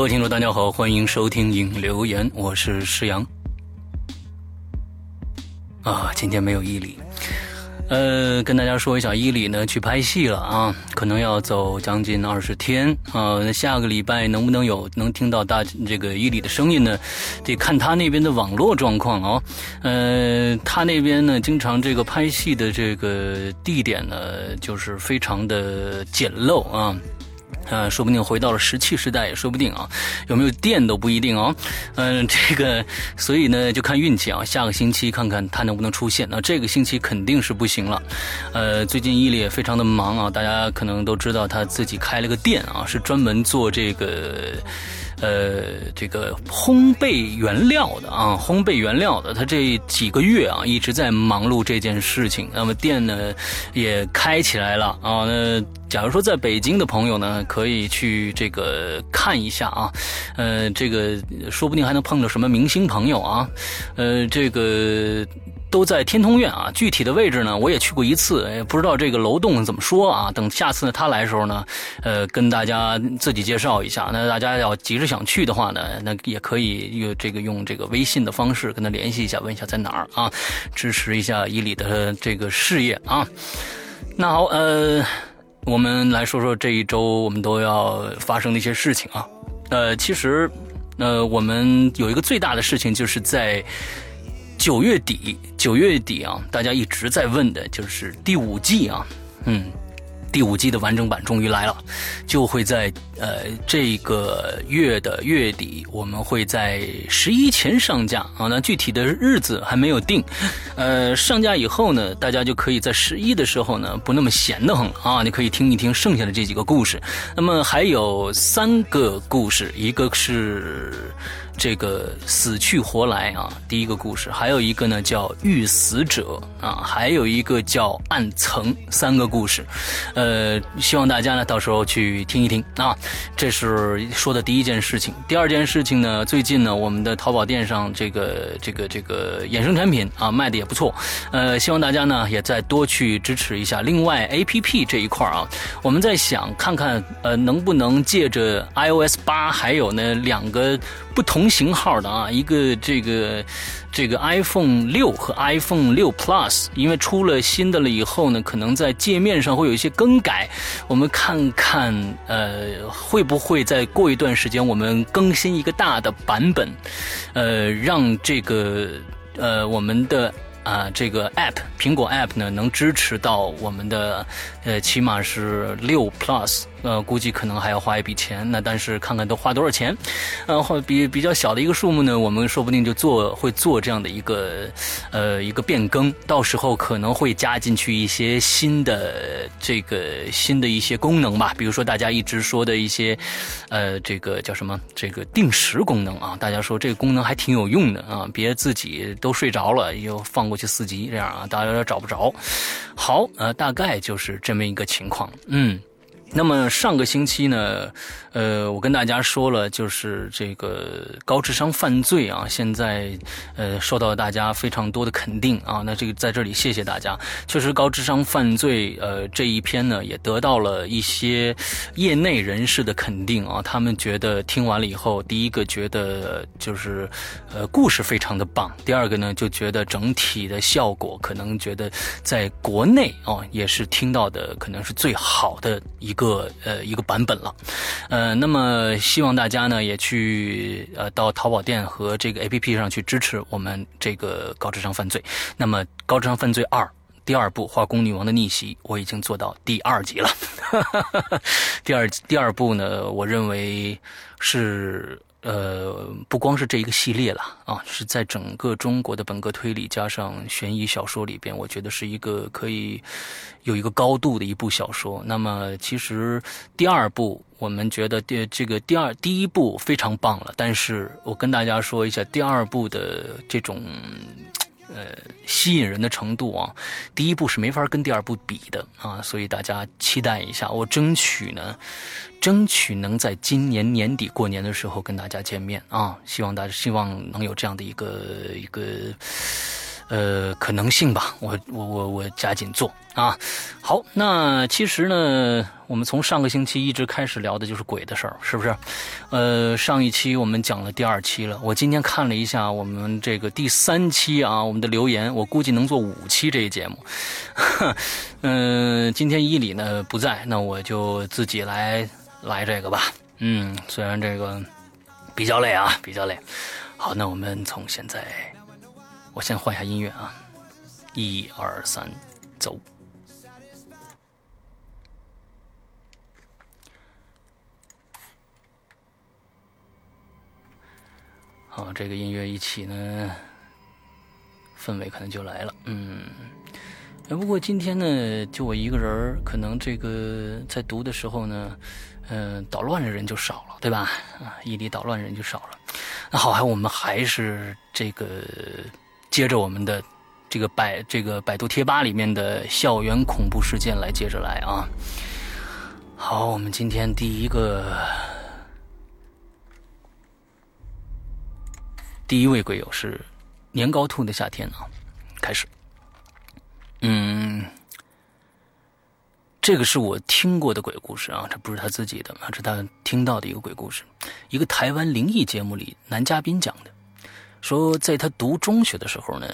各位听众，大家好，欢迎收听影留言，我是石阳。啊，今天没有伊犁，呃，跟大家说一下，伊犁呢去拍戏了啊，可能要走将近二十天啊。那下个礼拜能不能有能听到大这个伊犁的声音呢？得看他那边的网络状况哦。呃，他那边呢，经常这个拍戏的这个地点呢，就是非常的简陋啊。啊，说不定回到了石器时代也说不定啊，有没有电都不一定哦。嗯，这个，所以呢，就看运气啊。下个星期看看它能不能出现。那这个星期肯定是不行了。呃，最近伊利也非常的忙啊，大家可能都知道他自己开了个店啊，是专门做这个。呃，这个烘焙原料的啊，烘焙原料的，他这几个月啊一直在忙碌这件事情。那么店呢也开起来了啊。那假如说在北京的朋友呢，可以去这个看一下啊。呃，这个说不定还能碰到什么明星朋友啊。呃，这个。都在天通苑啊，具体的位置呢，我也去过一次，不知道这个楼栋怎么说啊。等下次他来的时候呢，呃，跟大家自己介绍一下。那大家要急着想去的话呢，那也可以用这个用这个微信的方式跟他联系一下，问一下在哪儿啊，支持一下伊里的这个事业啊。那好，呃，我们来说说这一周我们都要发生的一些事情啊。呃，其实，呃，我们有一个最大的事情就是在。九月底，九月底啊，大家一直在问的就是第五季啊，嗯，第五季的完整版终于来了，就会在呃这个月的月底，我们会在十一前上架啊。那具体的日子还没有定，呃，上架以后呢，大家就可以在十一的时候呢，不那么闲得很啊，你可以听一听剩下的这几个故事。那么还有三个故事，一个是。这个死去活来啊，第一个故事，还有一个呢叫遇死者啊，还有一个叫暗层，三个故事，呃，希望大家呢到时候去听一听啊。这是说的第一件事情。第二件事情呢，最近呢我们的淘宝店上这个这个这个衍生产品啊卖的也不错，呃，希望大家呢也再多去支持一下。另外 A P P 这一块啊，我们在想看看呃能不能借着 I O S 八还有呢两个。不同型号的啊，一个这个这个 iPhone 六和 iPhone 六 Plus，因为出了新的了以后呢，可能在界面上会有一些更改。我们看看呃，会不会再过一段时间，我们更新一个大的版本，呃，让这个呃我们的啊这个 App 苹果 App 呢能支持到我们的呃起码是六 Plus。呃，估计可能还要花一笔钱，那但是看看都花多少钱，然后比比较小的一个数目呢，我们说不定就做会做这样的一个呃一个变更，到时候可能会加进去一些新的这个新的一些功能吧，比如说大家一直说的一些呃这个叫什么这个定时功能啊，大家说这个功能还挺有用的啊，别自己都睡着了又放过去四级这样啊，大家有点找不着。好，呃，大概就是这这么一个情况，嗯。那么上个星期呢，呃，我跟大家说了，就是这个高智商犯罪啊，现在呃受到大家非常多的肯定啊。那这个在这里谢谢大家。确实，高智商犯罪呃这一篇呢，也得到了一些业内人士的肯定啊。他们觉得听完了以后，第一个觉得就是呃故事非常的棒，第二个呢就觉得整体的效果可能觉得在国内啊也是听到的可能是最好的一。个呃一个版本了，呃，那么希望大家呢也去呃到淘宝店和这个 A P P 上去支持我们这个高智商犯罪。那么高智商犯罪二第二部《化工女王的逆袭》，我已经做到第二集了。第二第二部呢，我认为是。呃，不光是这一个系列了啊，是在整个中国的本格推理加上悬疑小说里边，我觉得是一个可以有一个高度的一部小说。那么，其实第二部我们觉得第这个第二第一部非常棒了，但是我跟大家说一下，第二部的这种。呃，吸引人的程度啊，第一部是没法跟第二部比的啊，所以大家期待一下，我争取呢，争取能在今年年底过年的时候跟大家见面啊，希望大家希望能有这样的一个一个呃可能性吧。我我我我加紧做啊。好，那其实呢，我们从上个星期一直开始聊的就是鬼的事儿，是不是？呃，上一期我们讲了第二期了，我今天看了一下我们这个第三期啊，我们的留言，我估计能做五期这一节目。嗯，今天伊里呢不在，那我就自己来来这个吧。嗯，虽然这个比较累啊，比较累。好，那我们从现在，我先换一下音乐啊，一二三，走。好，这个音乐一起呢，氛围可能就来了。嗯，不过今天呢，就我一个人可能这个在读的时候呢。嗯，捣乱的人就少了，对吧？啊，伊犁捣乱人就少了。那好，还我们还是这个接着我们的这个百这个百度贴吧里面的校园恐怖事件来接着来啊。好，我们今天第一个第一位鬼友是年糕兔的夏天啊，开始。嗯。这个是我听过的鬼故事啊，这不是他自己的，这是他听到的一个鬼故事。一个台湾灵异节目里男嘉宾讲的，说在他读中学的时候呢，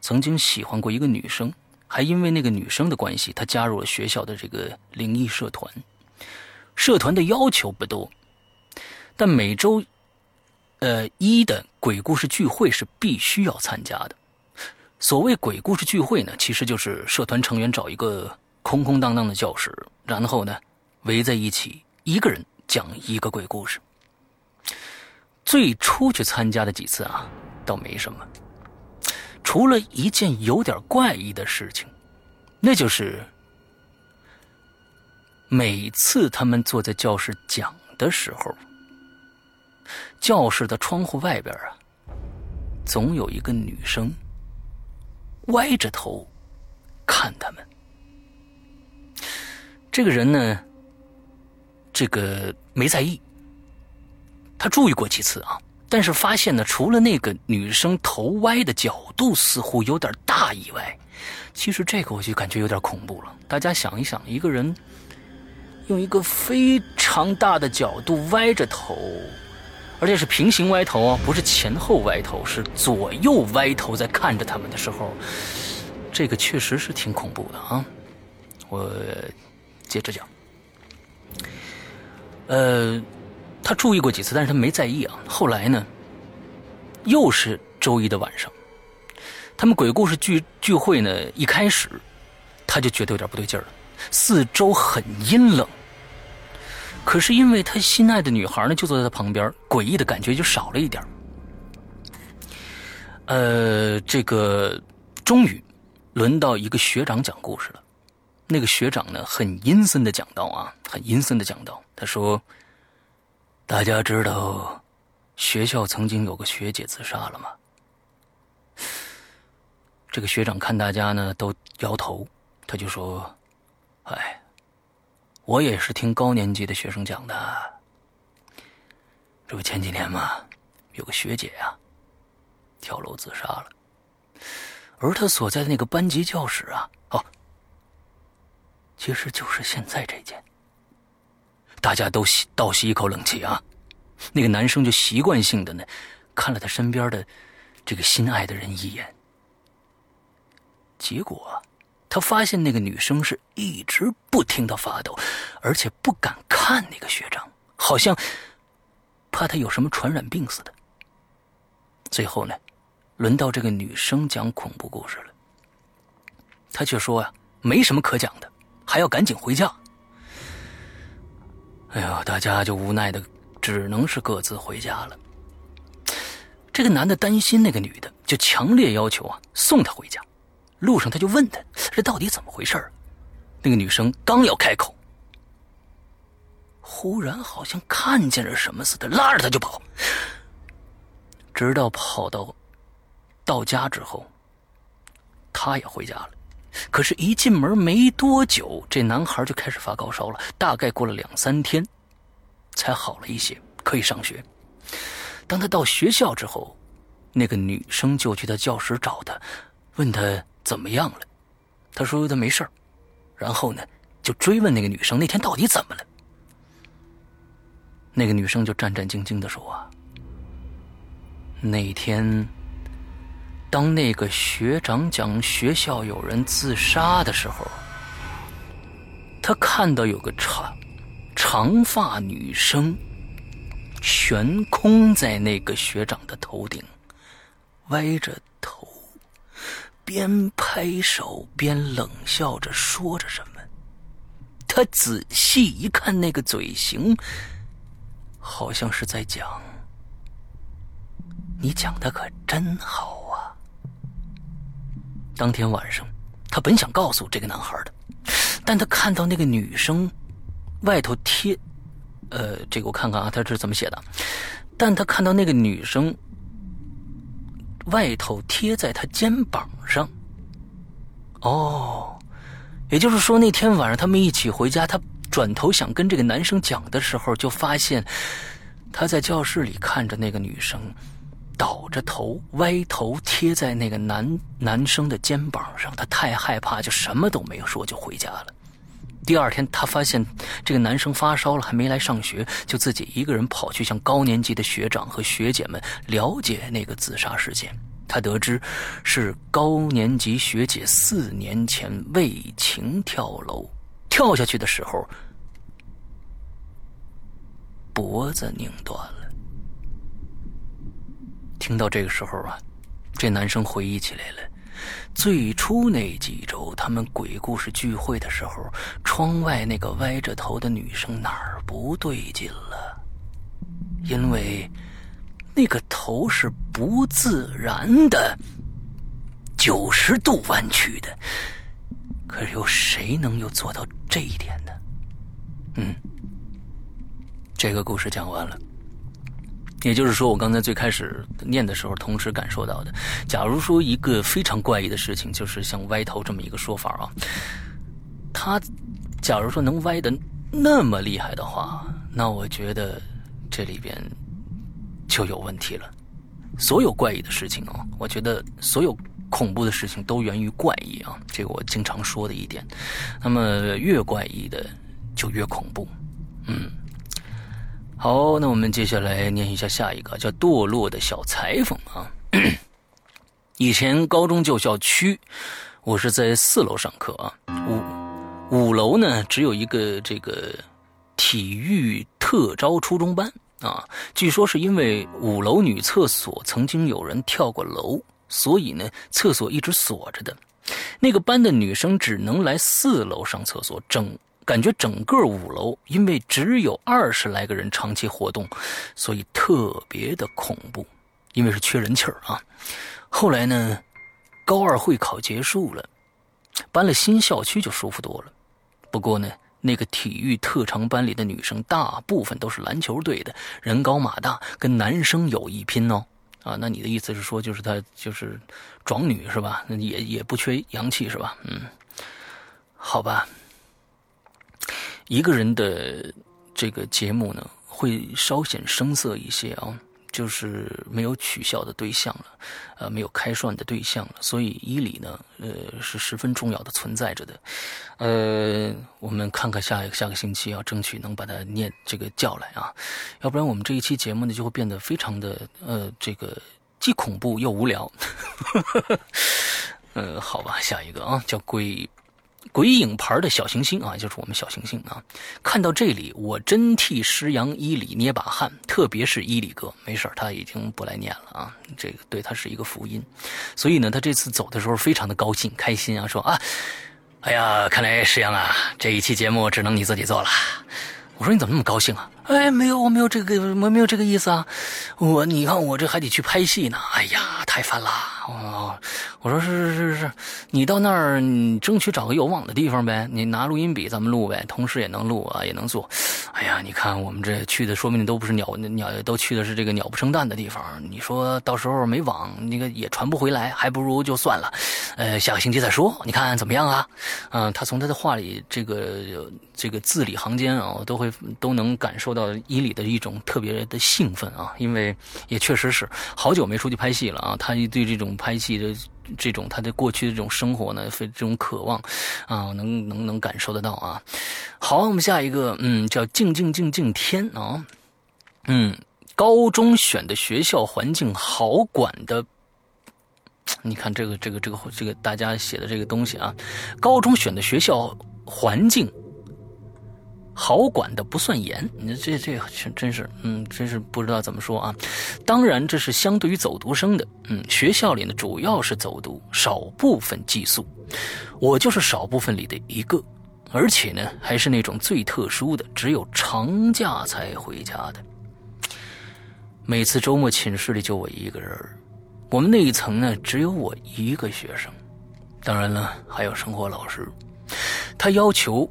曾经喜欢过一个女生，还因为那个女生的关系，他加入了学校的这个灵异社团。社团的要求不多，但每周，呃一的鬼故事聚会是必须要参加的。所谓鬼故事聚会呢，其实就是社团成员找一个。空空荡荡的教室，然后呢，围在一起，一个人讲一个鬼故事。最初去参加的几次啊，倒没什么，除了一件有点怪异的事情，那就是每次他们坐在教室讲的时候，教室的窗户外边啊，总有一个女生歪着头看他们。这个人呢，这个没在意，他注意过几次啊，但是发现呢，除了那个女生头歪的角度似乎有点大以外，其实这个我就感觉有点恐怖了。大家想一想，一个人用一个非常大的角度歪着头，而且是平行歪头啊，不是前后歪头，是左右歪头在看着他们的时候，这个确实是挺恐怖的啊，我。接着讲，呃，他注意过几次，但是他没在意啊。后来呢，又是周一的晚上，他们鬼故事聚聚会呢，一开始他就觉得有点不对劲儿了，四周很阴冷。可是因为他心爱的女孩呢就坐在他旁边，诡异的感觉就少了一点呃，这个终于轮到一个学长讲故事了。那个学长呢，很阴森的讲道啊，很阴森的讲道。他说：“大家知道学校曾经有个学姐自杀了吗？”这个学长看大家呢都摇头，他就说：“哎，我也是听高年级的学生讲的。这不前几年嘛，有个学姐呀跳楼自杀了，而她所在的那个班级教室啊，哦。”其实就是现在这间，大家都吸倒吸一口冷气啊！那个男生就习惯性的呢，看了他身边的这个心爱的人一眼。结果，他发现那个女生是一直不停的发抖，而且不敢看那个学长，好像怕他有什么传染病似的。最后呢，轮到这个女生讲恐怖故事了，她却说呀，没什么可讲的。还要赶紧回家，哎呦，大家就无奈的只能是各自回家了。这个男的担心那个女的，就强烈要求啊送她回家。路上他就问他这到底怎么回事那个女生刚要开口，忽然好像看见了什么似的，拉着他就跑。直到跑到到家之后，他也回家了。可是，一进门没多久，这男孩就开始发高烧了。大概过了两三天，才好了一些，可以上学。当他到学校之后，那个女生就去他教室找他，问他怎么样了，他说他没事然后呢，就追问那个女生那天到底怎么了。那个女生就战战兢兢的说啊，那天当那个学长讲学校有人自杀的时候，他看到有个长长发女生悬空在那个学长的头顶，歪着头。边拍手边冷笑着说着什么，他仔细一看，那个嘴型，好像是在讲：“你讲的可真好。”当天晚上，他本想告诉这个男孩的，但他看到那个女生外头贴，呃，这个我看看啊，他是怎么写的？但他看到那个女生。外头贴在他肩膀上。哦，也就是说那天晚上他们一起回家，他转头想跟这个男生讲的时候，就发现他在教室里看着那个女生倒着头、歪头贴在那个男男生的肩膀上。他太害怕，就什么都没有说，就回家了。第二天，他发现这个男生发烧了，还没来上学，就自己一个人跑去向高年级的学长和学姐们了解那个自杀事件。他得知，是高年级学姐四年前为情跳楼，跳下去的时候脖子拧断了。听到这个时候啊，这男生回忆起来了。最初那几周，他们鬼故事聚会的时候，窗外那个歪着头的女生哪儿不对劲了？因为那个头是不自然的九十度弯曲的。可是有谁能又做到这一点呢？嗯，这个故事讲完了。也就是说，我刚才最开始念的时候，同时感受到的，假如说一个非常怪异的事情，就是像歪头这么一个说法啊，他假如说能歪的那么厉害的话，那我觉得这里边就有问题了。所有怪异的事情啊，我觉得所有恐怖的事情都源于怪异啊，这个我经常说的一点。那么越怪异的就越恐怖，嗯。好，那我们接下来念一下下一个，叫堕落的小裁缝啊。以前高中旧校区，我是在四楼上课啊。五五楼呢，只有一个这个体育特招初中班啊。据说是因为五楼女厕所曾经有人跳过楼，所以呢，厕所一直锁着的。那个班的女生只能来四楼上厕所，整。感觉整个五楼，因为只有二十来个人长期活动，所以特别的恐怖，因为是缺人气儿啊。后来呢，高二会考结束了，搬了新校区就舒服多了。不过呢，那个体育特长班里的女生大部分都是篮球队的，人高马大，跟男生有一拼哦。啊，那你的意思是说，就是她就是壮女是吧？也也不缺阳气是吧？嗯，好吧。一个人的这个节目呢，会稍显生涩一些啊，就是没有取笑的对象了，呃，没有开涮的对象了，所以伊里呢，呃，是十分重要的存在着的。呃，我们看看下一个下个星期要争取能把他念这个叫来啊，要不然我们这一期节目呢就会变得非常的呃，这个既恐怖又无聊。呃，好吧，下一个啊，叫鬼。鬼影牌的小行星啊，就是我们小行星啊。看到这里，我真替石阳伊里捏把汗，特别是伊里哥，没事他已经不来念了啊。这个对他是一个福音，所以呢，他这次走的时候非常的高兴开心啊，说啊，哎呀，看来石阳啊，这一期节目只能你自己做了。我说你怎么那么高兴啊？哎，没有，我没有这个，我没有这个意思啊。我你看我这还得去拍戏呢。哎呀，太烦了。哦，我说是是是是，你到那儿，你争取找个有网的地方呗。你拿录音笔咱们录呗，同时也能录啊，也能做。哎呀，你看我们这去的，说明你都不是鸟鸟，都去的是这个鸟不生蛋的地方。你说到时候没网，那个也传不回来，还不如就算了。呃，下个星期再说。你看怎么样啊？嗯，他从他的话里这个这个字里行间啊，都会都能感受到伊里的一种特别的兴奋啊，因为也确实是好久没出去拍戏了啊，他对这种拍戏的这种他的过去的这种生活呢，非这种渴望啊，能能能感受得到啊。好，我们下一个，嗯，叫静静静静天啊，嗯，高中选的学校环境好管的。你看这个这个这个这个大家写的这个东西啊，高中选的学校环境好管的不算严，你这这真是，嗯，真是不知道怎么说啊。当然这是相对于走读生的，嗯，学校里呢主要是走读，少部分寄宿，我就是少部分里的一个，而且呢还是那种最特殊的，只有长假才回家的。每次周末寝室里就我一个人我们那一层呢，只有我一个学生，当然了，还有生活老师。他要求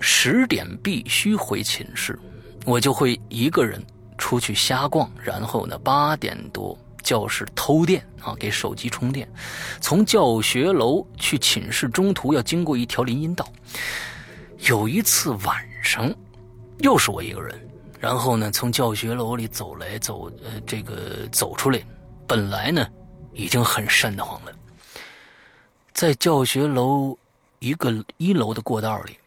十点必须回寝室，我就会一个人出去瞎逛，然后呢，八点多教室偷电啊，给手机充电。从教学楼去寝室，中途要经过一条林荫道。有一次晚上，又是我一个人，然后呢，从教学楼里走来走，呃，这个走出来。本来呢，已经很瘆得慌了。在教学楼一个一楼的过道里，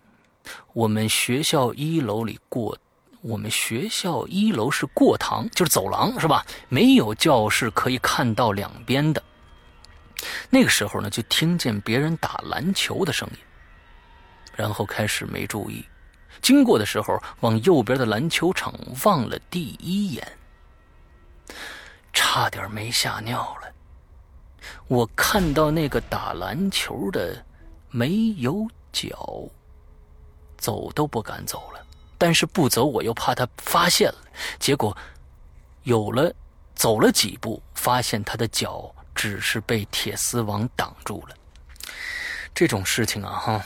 我们学校一楼里过，我们学校一楼是过堂，就是走廊，是吧？没有教室可以看到两边的。那个时候呢，就听见别人打篮球的声音，然后开始没注意，经过的时候往右边的篮球场望了第一眼。差点没吓尿了。我看到那个打篮球的没有脚，走都不敢走了。但是不走，我又怕他发现了。结果有了，走了几步，发现他的脚只是被铁丝网挡住了。这种事情啊，哈。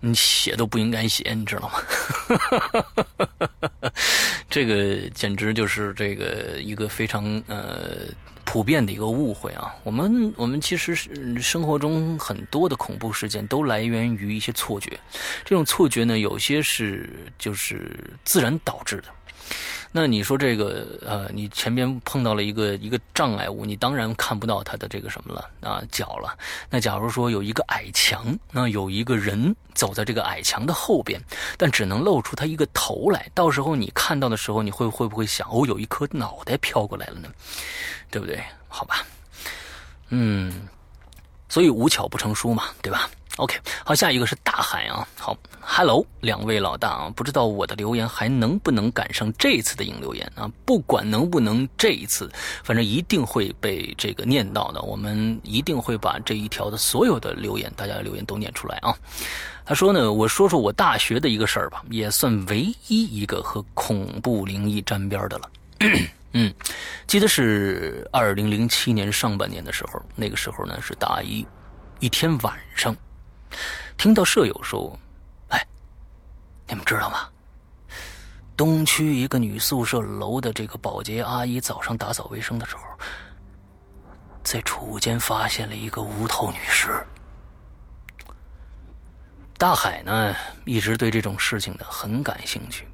你写都不应该写，你知道吗？这个简直就是这个一个非常呃普遍的一个误会啊！我们我们其实是生活中很多的恐怖事件都来源于一些错觉，这种错觉呢，有些是就是自然导致的。那你说这个呃，你前边碰到了一个一个障碍物，你当然看不到它的这个什么了啊脚了。那假如说有一个矮墙，那有一个人走在这个矮墙的后边，但只能露出他一个头来，到时候你看到的时候，你会会不会想哦，有一颗脑袋飘过来了呢？对不对？好吧，嗯，所以无巧不成书嘛，对吧？OK，好，下一个是大海啊。好，Hello，两位老大啊，不知道我的留言还能不能赶上这次的影留言啊？不管能不能这一次，反正一定会被这个念到的。我们一定会把这一条的所有的留言，大家的留言都念出来啊。他说呢，我说说我大学的一个事儿吧，也算唯一一个和恐怖灵异沾边的了。嗯，记得是二零零七年上半年的时候，那个时候呢是大一，一天晚上。听到舍友说：“哎，你们知道吗？东区一个女宿舍楼的这个保洁阿姨早上打扫卫生的时候，在储物间发现了一个无头女尸。”大海呢，一直对这种事情呢很感兴趣，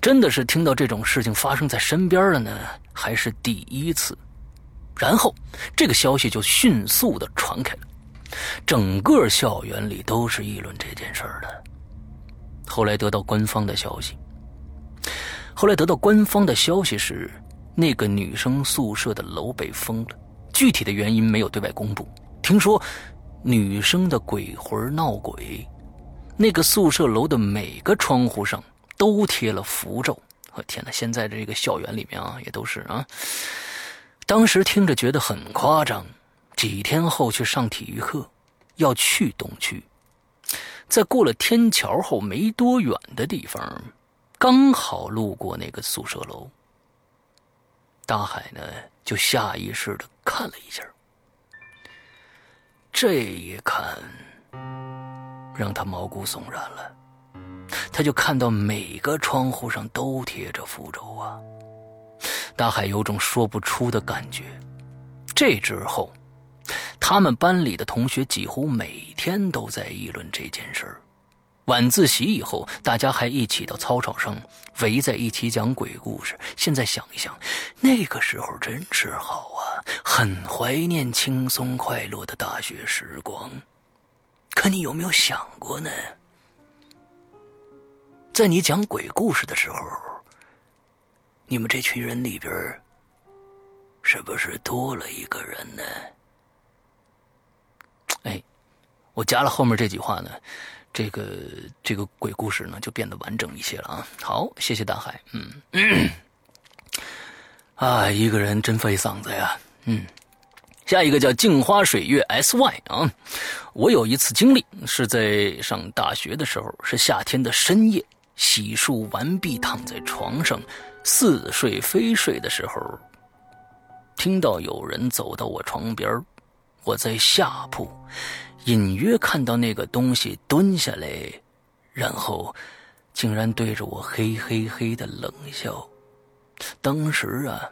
真的是听到这种事情发生在身边了呢，还是第一次。然后，这个消息就迅速的传开了。整个校园里都是议论这件事儿的。后来得到官方的消息，后来得到官方的消息是，那个女生宿舍的楼被封了，具体的原因没有对外公布。听说女生的鬼魂闹鬼，那个宿舍楼的每个窗户上都贴了符咒。我天哪！现在这个校园里面啊，也都是啊。当时听着觉得很夸张。几天后去上体育课，要去东区，在过了天桥后没多远的地方，刚好路过那个宿舍楼。大海呢，就下意识的看了一下，这一看，让他毛骨悚然了。他就看到每个窗户上都贴着符咒啊！大海有种说不出的感觉。这之后。他们班里的同学几乎每天都在议论这件事儿，晚自习以后，大家还一起到操场上围在一起讲鬼故事。现在想一想，那个时候真是好啊，很怀念轻松快乐的大学时光。可你有没有想过呢？在你讲鬼故事的时候，你们这群人里边，是不是多了一个人呢？哎，我加了后面这句话呢。这个这个鬼故事呢，就变得完整一些了啊！好，谢谢大海，嗯，啊，一个人真费嗓子呀，嗯，下一个叫镜花水月 S Y 啊，我有一次经历是在上大学的时候，是夏天的深夜，洗漱完毕，躺在床上似睡非睡的时候，听到有人走到我床边我在下铺。隐约看到那个东西蹲下来，然后竟然对着我嘿嘿嘿的冷笑。当时啊，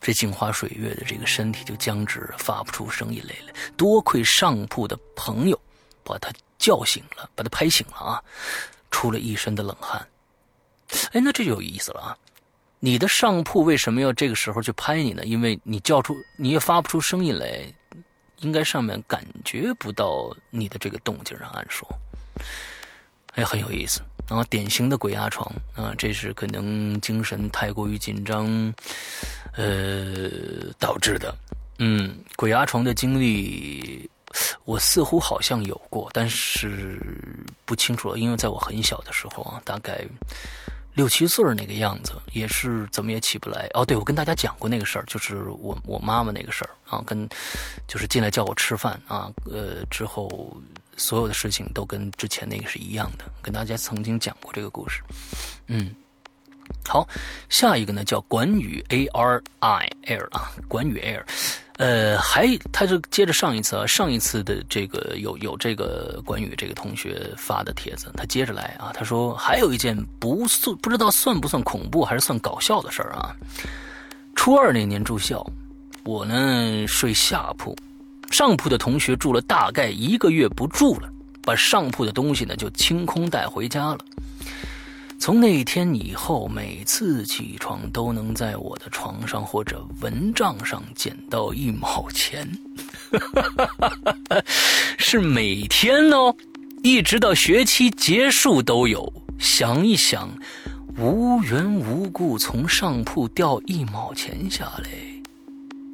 这镜花水月的这个身体就僵直，发不出声音来了。多亏上铺的朋友把他叫醒了，把他拍醒了啊，出了一身的冷汗。哎，那这就有意思了啊！你的上铺为什么要这个时候去拍你呢？因为你叫出，你也发不出声音来。应该上面感觉不到你的这个动静，按说，哎，很有意思。然后典型的鬼压床啊，这是可能精神太过于紧张，呃导致的。嗯，鬼压床的经历，我似乎好像有过，但是不清楚了，因为在我很小的时候啊，大概。六七岁那个样子，也是怎么也起不来。哦，对，我跟大家讲过那个事儿，就是我我妈妈那个事儿啊，跟就是进来叫我吃饭啊，呃，之后所有的事情都跟之前那个是一样的，跟大家曾经讲过这个故事。嗯，好，下一个呢叫管宇 A R I Air 啊，管宇 Air。呃，还他就接着上一次啊，上一次的这个有有这个关于这个同学发的帖子，他接着来啊，他说还有一件不算不知道算不算恐怖还是算搞笑的事儿啊。初二那年住校，我呢睡下铺，上铺的同学住了大概一个月不住了，把上铺的东西呢就清空带回家了。从那天以后，每次起床都能在我的床上或者蚊帐上捡到一毛钱，是每天哦，一直到学期结束都有。想一想，无缘无故从上铺掉一毛钱下来，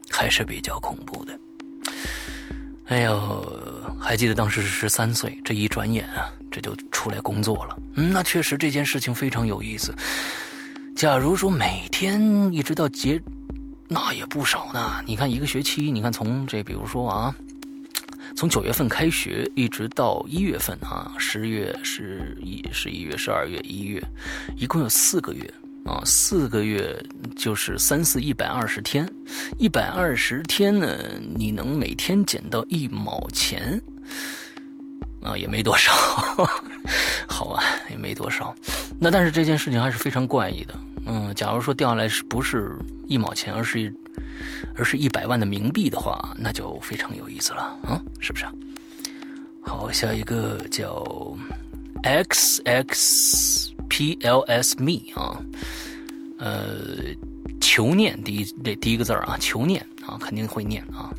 还是比较恐怖的。哎呦，还记得当时是十三岁，这一转眼啊。这就出来工作了，嗯，那确实这件事情非常有意思。假如说每天一直到结，那也不少呢。你看一个学期，你看从这，比如说啊，从九月份开学一直到一月份啊，十月、十一、十一月、十二月、一月，一共有四个月啊，四个月就是三四一百二十天，一百二十天呢，你能每天捡到一毛钱。啊，也没多少，好吧，也没多少。那但是这件事情还是非常怪异的。嗯，假如说掉下来是不是一毛钱，而是而是一百万的冥币的话，那就非常有意思了，嗯，是不是？好，下一个叫 X X P L S Me 啊，呃，求念第一这第一个字啊，求念啊，肯定会念啊。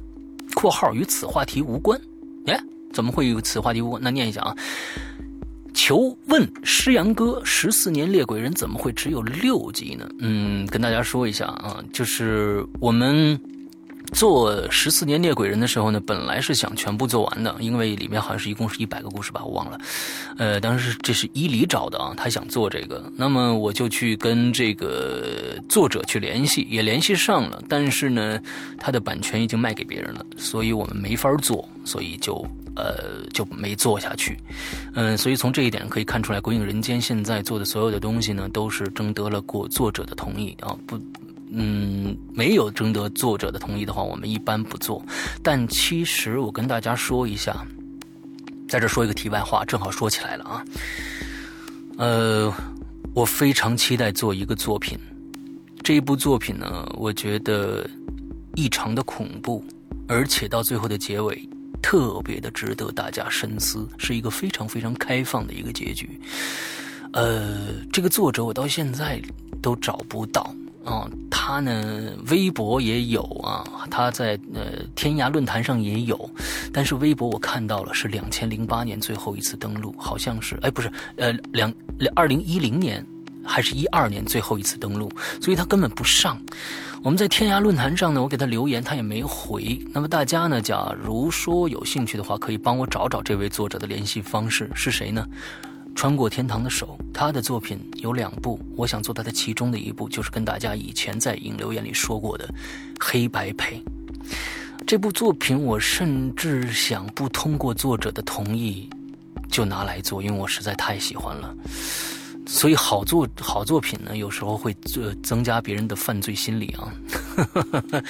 括号与此话题无关，哎。怎么会与此话题无关？那念一下啊。求问诗阳哥，十四年猎鬼人怎么会只有六集呢？嗯，跟大家说一下啊，就是我们。做十四年猎鬼人的时候呢，本来是想全部做完的，因为里面好像是一共是一百个故事吧，我忘了。呃，当时这是伊犁找的啊，他想做这个，那么我就去跟这个作者去联系，也联系上了，但是呢，他的版权已经卖给别人了，所以我们没法做，所以就呃就没做下去。嗯，所以从这一点可以看出来，鬼影人间现在做的所有的东西呢，都是征得了过作者的同意啊，不。嗯，没有征得作者的同意的话，我们一般不做。但其实我跟大家说一下，在这说一个题外话，正好说起来了啊。呃，我非常期待做一个作品，这一部作品呢，我觉得异常的恐怖，而且到最后的结尾特别的值得大家深思，是一个非常非常开放的一个结局。呃，这个作者我到现在都找不到啊，他呢微博也有啊，他在呃天涯论坛上也有，但是微博我看到了是两千零八年最后一次登录，好像是哎不是呃两两二零一零年还是一二年最后一次登录，所以他根本不上。我们在天涯论坛上呢，我给他留言，他也没回。那么大家呢，假如说有兴趣的话，可以帮我找找这位作者的联系方式是谁呢？穿过天堂的手，他的作品有两部，我想做他的其中的一部，就是跟大家以前在引留言里说过的《黑白配》这部作品，我甚至想不通过作者的同意就拿来做，因为我实在太喜欢了。所以好作好作品呢，有时候会增增加别人的犯罪心理啊。呵呵呵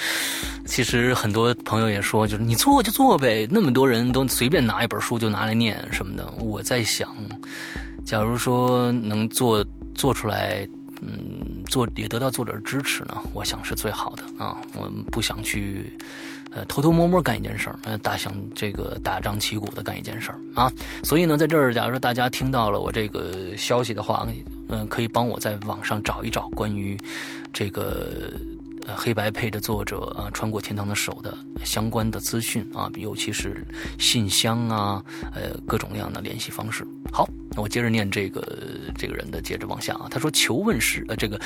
其实很多朋友也说，就是你做就做呗，那么多人都随便拿一本书就拿来念什么的。我在想，假如说能做做出来，嗯，做也得到作者支持呢，我想是最好的啊。我不想去。呃，偷偷摸摸干一件事儿，呃，大想这个大张旗鼓的干一件事儿啊，所以呢，在这儿，假如说大家听到了我这个消息的话，嗯，可以帮我在网上找一找关于这个黑白配的作者啊，穿过天堂的手的相关的资讯啊，尤其是信箱啊，呃，各种各样的联系方式。好，那我接着念这个这个人的，接着往下啊，他说求问是呃这个。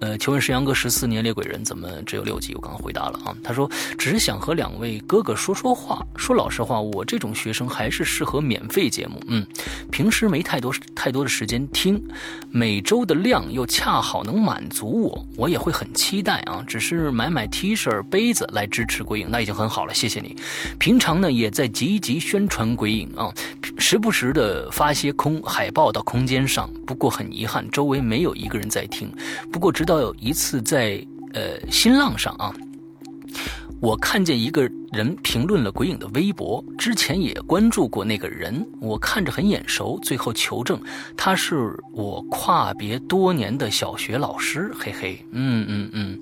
呃，求问石阳哥十四年猎鬼人怎么只有六集？我刚刚回答了啊。他说只是想和两位哥哥说说话。说老实话，我这种学生还是适合免费节目。嗯，平时没太多太多的时间听，每周的量又恰好能满足我，我也会很期待啊。只是买买 T 恤、杯子来支持鬼影，那已经很好了，谢谢你。平常呢也在积极宣传鬼影啊，时不时的发些空海报到空间上。不过很遗憾，周围没有一个人在听。不过直到有一次在呃新浪上啊，我看见一个人评论了鬼影的微博，之前也关注过那个人，我看着很眼熟，最后求证他是我跨别多年的小学老师，嘿嘿，嗯嗯嗯，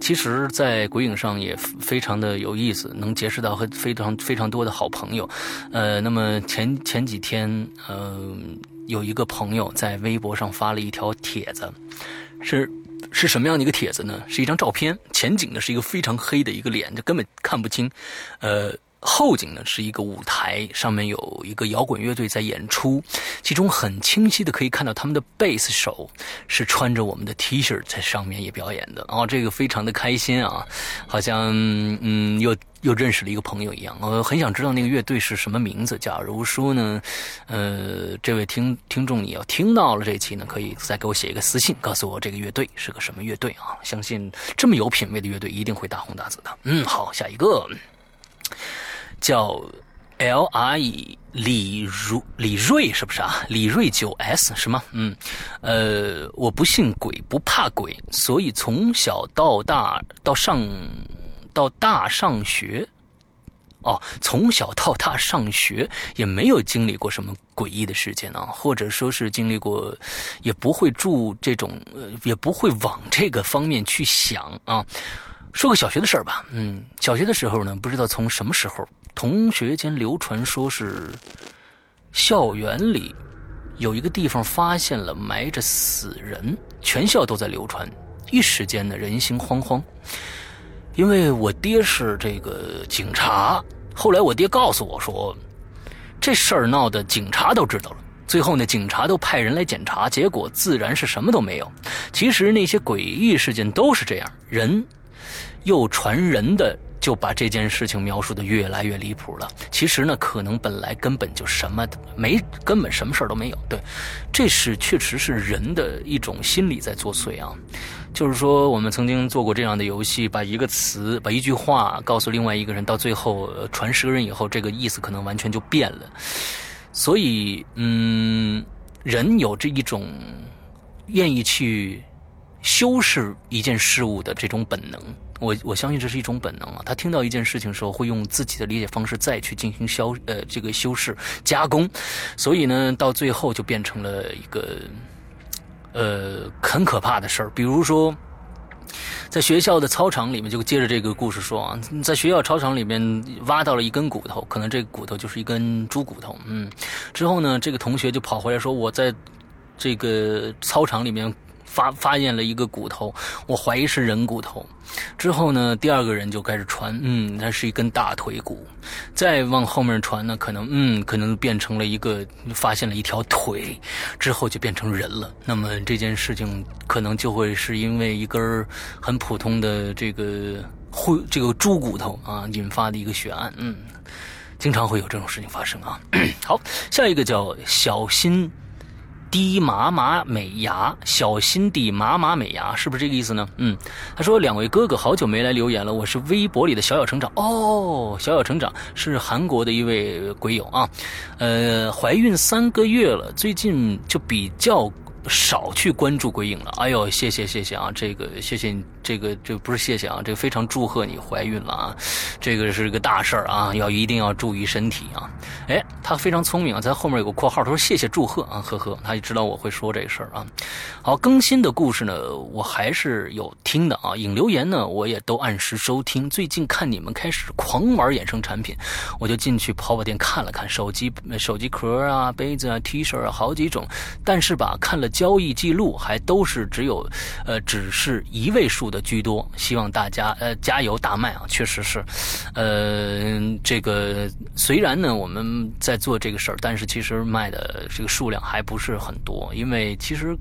其实，在鬼影上也非常的有意思，能结识到和非常非常多的好朋友，呃，那么前前几天，嗯，有一个朋友在微博上发了一条帖子，是。是什么样的一个帖子呢？是一张照片，前景呢是一个非常黑的一个脸，就根本看不清。呃，后景呢是一个舞台，上面有一个摇滚乐队在演出，其中很清晰的可以看到他们的贝斯手是穿着我们的 T 恤在上面也表演的。哦，这个非常的开心啊，好像嗯又。又认识了一个朋友一样，我很想知道那个乐队是什么名字。假如说呢，呃，这位听听众你要听到了这期呢，可以再给我写一个私信，告诉我这个乐队是个什么乐队啊？相信这么有品位的乐队一定会大红大紫的。嗯，好，下一个叫 L R E 李如李瑞是不是啊？李瑞九 S 是吗？嗯，呃，我不信鬼，不怕鬼，所以从小到大到上。到大上学，哦，从小到大上学也没有经历过什么诡异的事件啊，或者说是经历过，也不会住这种，呃，也不会往这个方面去想啊。说个小学的事儿吧，嗯，小学的时候呢，不知道从什么时候，同学间流传说是校园里有一个地方发现了埋着死人，全校都在流传，一时间呢人心惶惶。因为我爹是这个警察，后来我爹告诉我说，这事儿闹的警察都知道了。最后呢，警察都派人来检查，结果自然是什么都没有。其实那些诡异事件都是这样，人又传人的。就把这件事情描述的越来越离谱了。其实呢，可能本来根本就什么没，根本什么事儿都没有。对，这是确实是人的一种心理在作祟啊。就是说，我们曾经做过这样的游戏，把一个词、把一句话告诉另外一个人，到最后传十个人以后，这个意思可能完全就变了。所以，嗯，人有这一种愿意去修饰一件事物的这种本能。我我相信这是一种本能啊，他听到一件事情的时候，会用自己的理解方式再去进行修呃这个修饰加工，所以呢，到最后就变成了一个呃很可怕的事儿。比如说，在学校的操场里面，就接着这个故事说啊，在学校操场里面挖到了一根骨头，可能这个骨头就是一根猪骨头。嗯，之后呢，这个同学就跑回来说，我在这个操场里面。发发现了一个骨头，我怀疑是人骨头。之后呢，第二个人就开始传，嗯，那是一根大腿骨。再往后面传呢，可能，嗯，可能变成了一个，发现了一条腿，之后就变成人了。那么这件事情可能就会是因为一根很普通的这个灰这个猪骨头啊引发的一个血案。嗯，经常会有这种事情发生啊。好，下一个叫小心。滴麻麻美牙，小心滴麻麻美牙，是不是这个意思呢？嗯，他说两位哥哥好久没来留言了，我是微博里的小小成长哦，小小成长是韩国的一位鬼友啊，呃，怀孕三个月了，最近就比较少去关注鬼影了。哎呦，谢谢谢谢啊，这个谢谢你。这个这不是谢谢啊，这个非常祝贺你怀孕了啊，这个是个大事儿啊，要一定要注意身体啊。哎，他非常聪明啊，在后面有个括号，他说谢谢祝贺啊，呵呵，他就知道我会说这个事儿啊。好，更新的故事呢，我还是有听的啊，引留言呢，我也都按时收听。最近看你们开始狂玩衍生产品，我就进去淘宝店看了看，手机手机壳啊、杯子啊、T 恤啊，好几种，但是吧，看了交易记录，还都是只有呃，只是一位数。的居多，希望大家呃加油大卖啊！确实是，呃，这个虽然呢我们在做这个事儿，但是其实卖的这个数量还不是很多，因为其实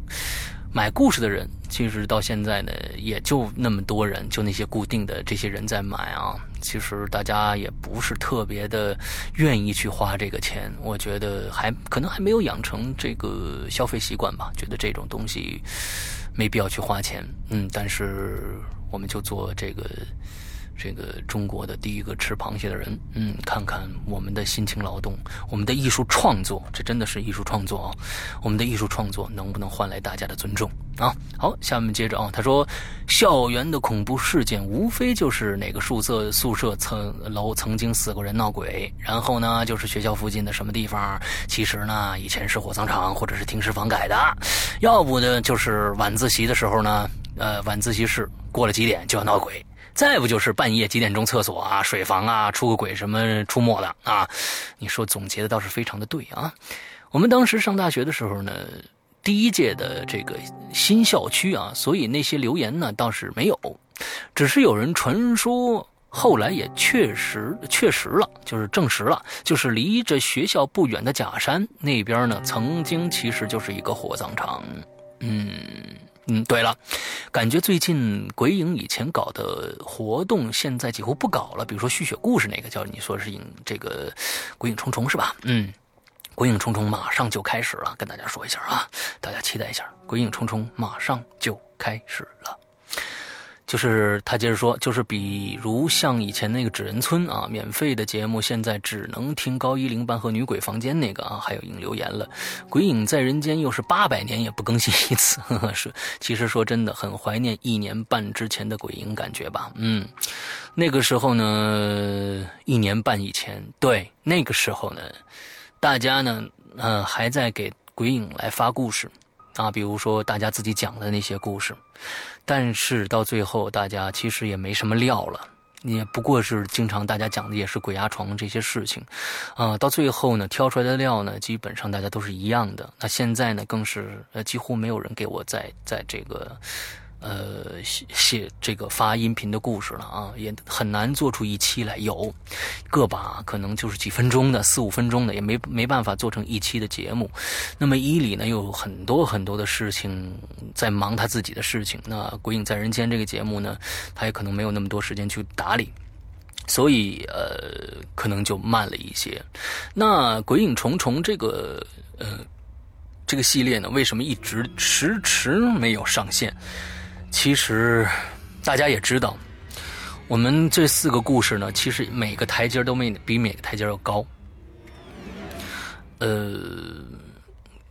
买故事的人其实到现在呢也就那么多人，就那些固定的这些人在买啊。其实大家也不是特别的愿意去花这个钱，我觉得还可能还没有养成这个消费习惯吧，觉得这种东西。没必要去花钱，嗯，但是我们就做这个，这个中国的第一个吃螃蟹的人，嗯，看看我们的辛勤劳动，我们的艺术创作，这真的是艺术创作啊！我们的艺术创作能不能换来大家的尊重啊？好，下面接着啊，他说，校园的恐怖事件无非就是哪个宿舍宿舍层楼曾经死过人闹鬼，然后呢，就是学校附近的什么地方，其实呢，以前是火葬场或者是停尸房改的。要不呢，就是晚自习的时候呢，呃，晚自习室过了几点就要闹鬼；再不就是半夜几点钟厕所啊、水房啊出个鬼什么出没的啊。你说总结的倒是非常的对啊。我们当时上大学的时候呢，第一届的这个新校区啊，所以那些留言呢倒是没有，只是有人传说。后来也确实确实了，就是证实了，就是离着学校不远的假山那边呢，曾经其实就是一个火葬场。嗯嗯，对了，感觉最近鬼影以前搞的活动，现在几乎不搞了。比如说续写故事那个叫你说是影这个鬼影重重是吧？嗯，鬼影重重马上就开始了，跟大家说一下啊，大家期待一下，鬼影重重马上就开始了。就是他接着说，就是比如像以前那个纸人村啊，免费的节目，现在只能听高一零班和女鬼房间那个啊，还有影留言了。鬼影在人间又是八百年也不更新一次，呵 呵是。其实说真的，很怀念一年半之前的鬼影感觉吧。嗯，那个时候呢，一年半以前，对，那个时候呢，大家呢，呃，还在给鬼影来发故事。啊，比如说大家自己讲的那些故事，但是到最后大家其实也没什么料了，也不过是经常大家讲的也是鬼压床这些事情，啊，到最后呢挑出来的料呢，基本上大家都是一样的。那现在呢，更是呃几乎没有人给我在在这个。呃，写写这个发音频的故事了啊，也很难做出一期来。有个把可能就是几分钟的，四五分钟的，也没没办法做成一期的节目。那么伊里呢，有很多很多的事情在忙他自己的事情。那《鬼影在人间》这个节目呢，他也可能没有那么多时间去打理，所以呃，可能就慢了一些。那《鬼影重重》这个呃这个系列呢，为什么一直迟迟没有上线？其实，大家也知道，我们这四个故事呢，其实每个台阶都没比每个台阶要高。呃，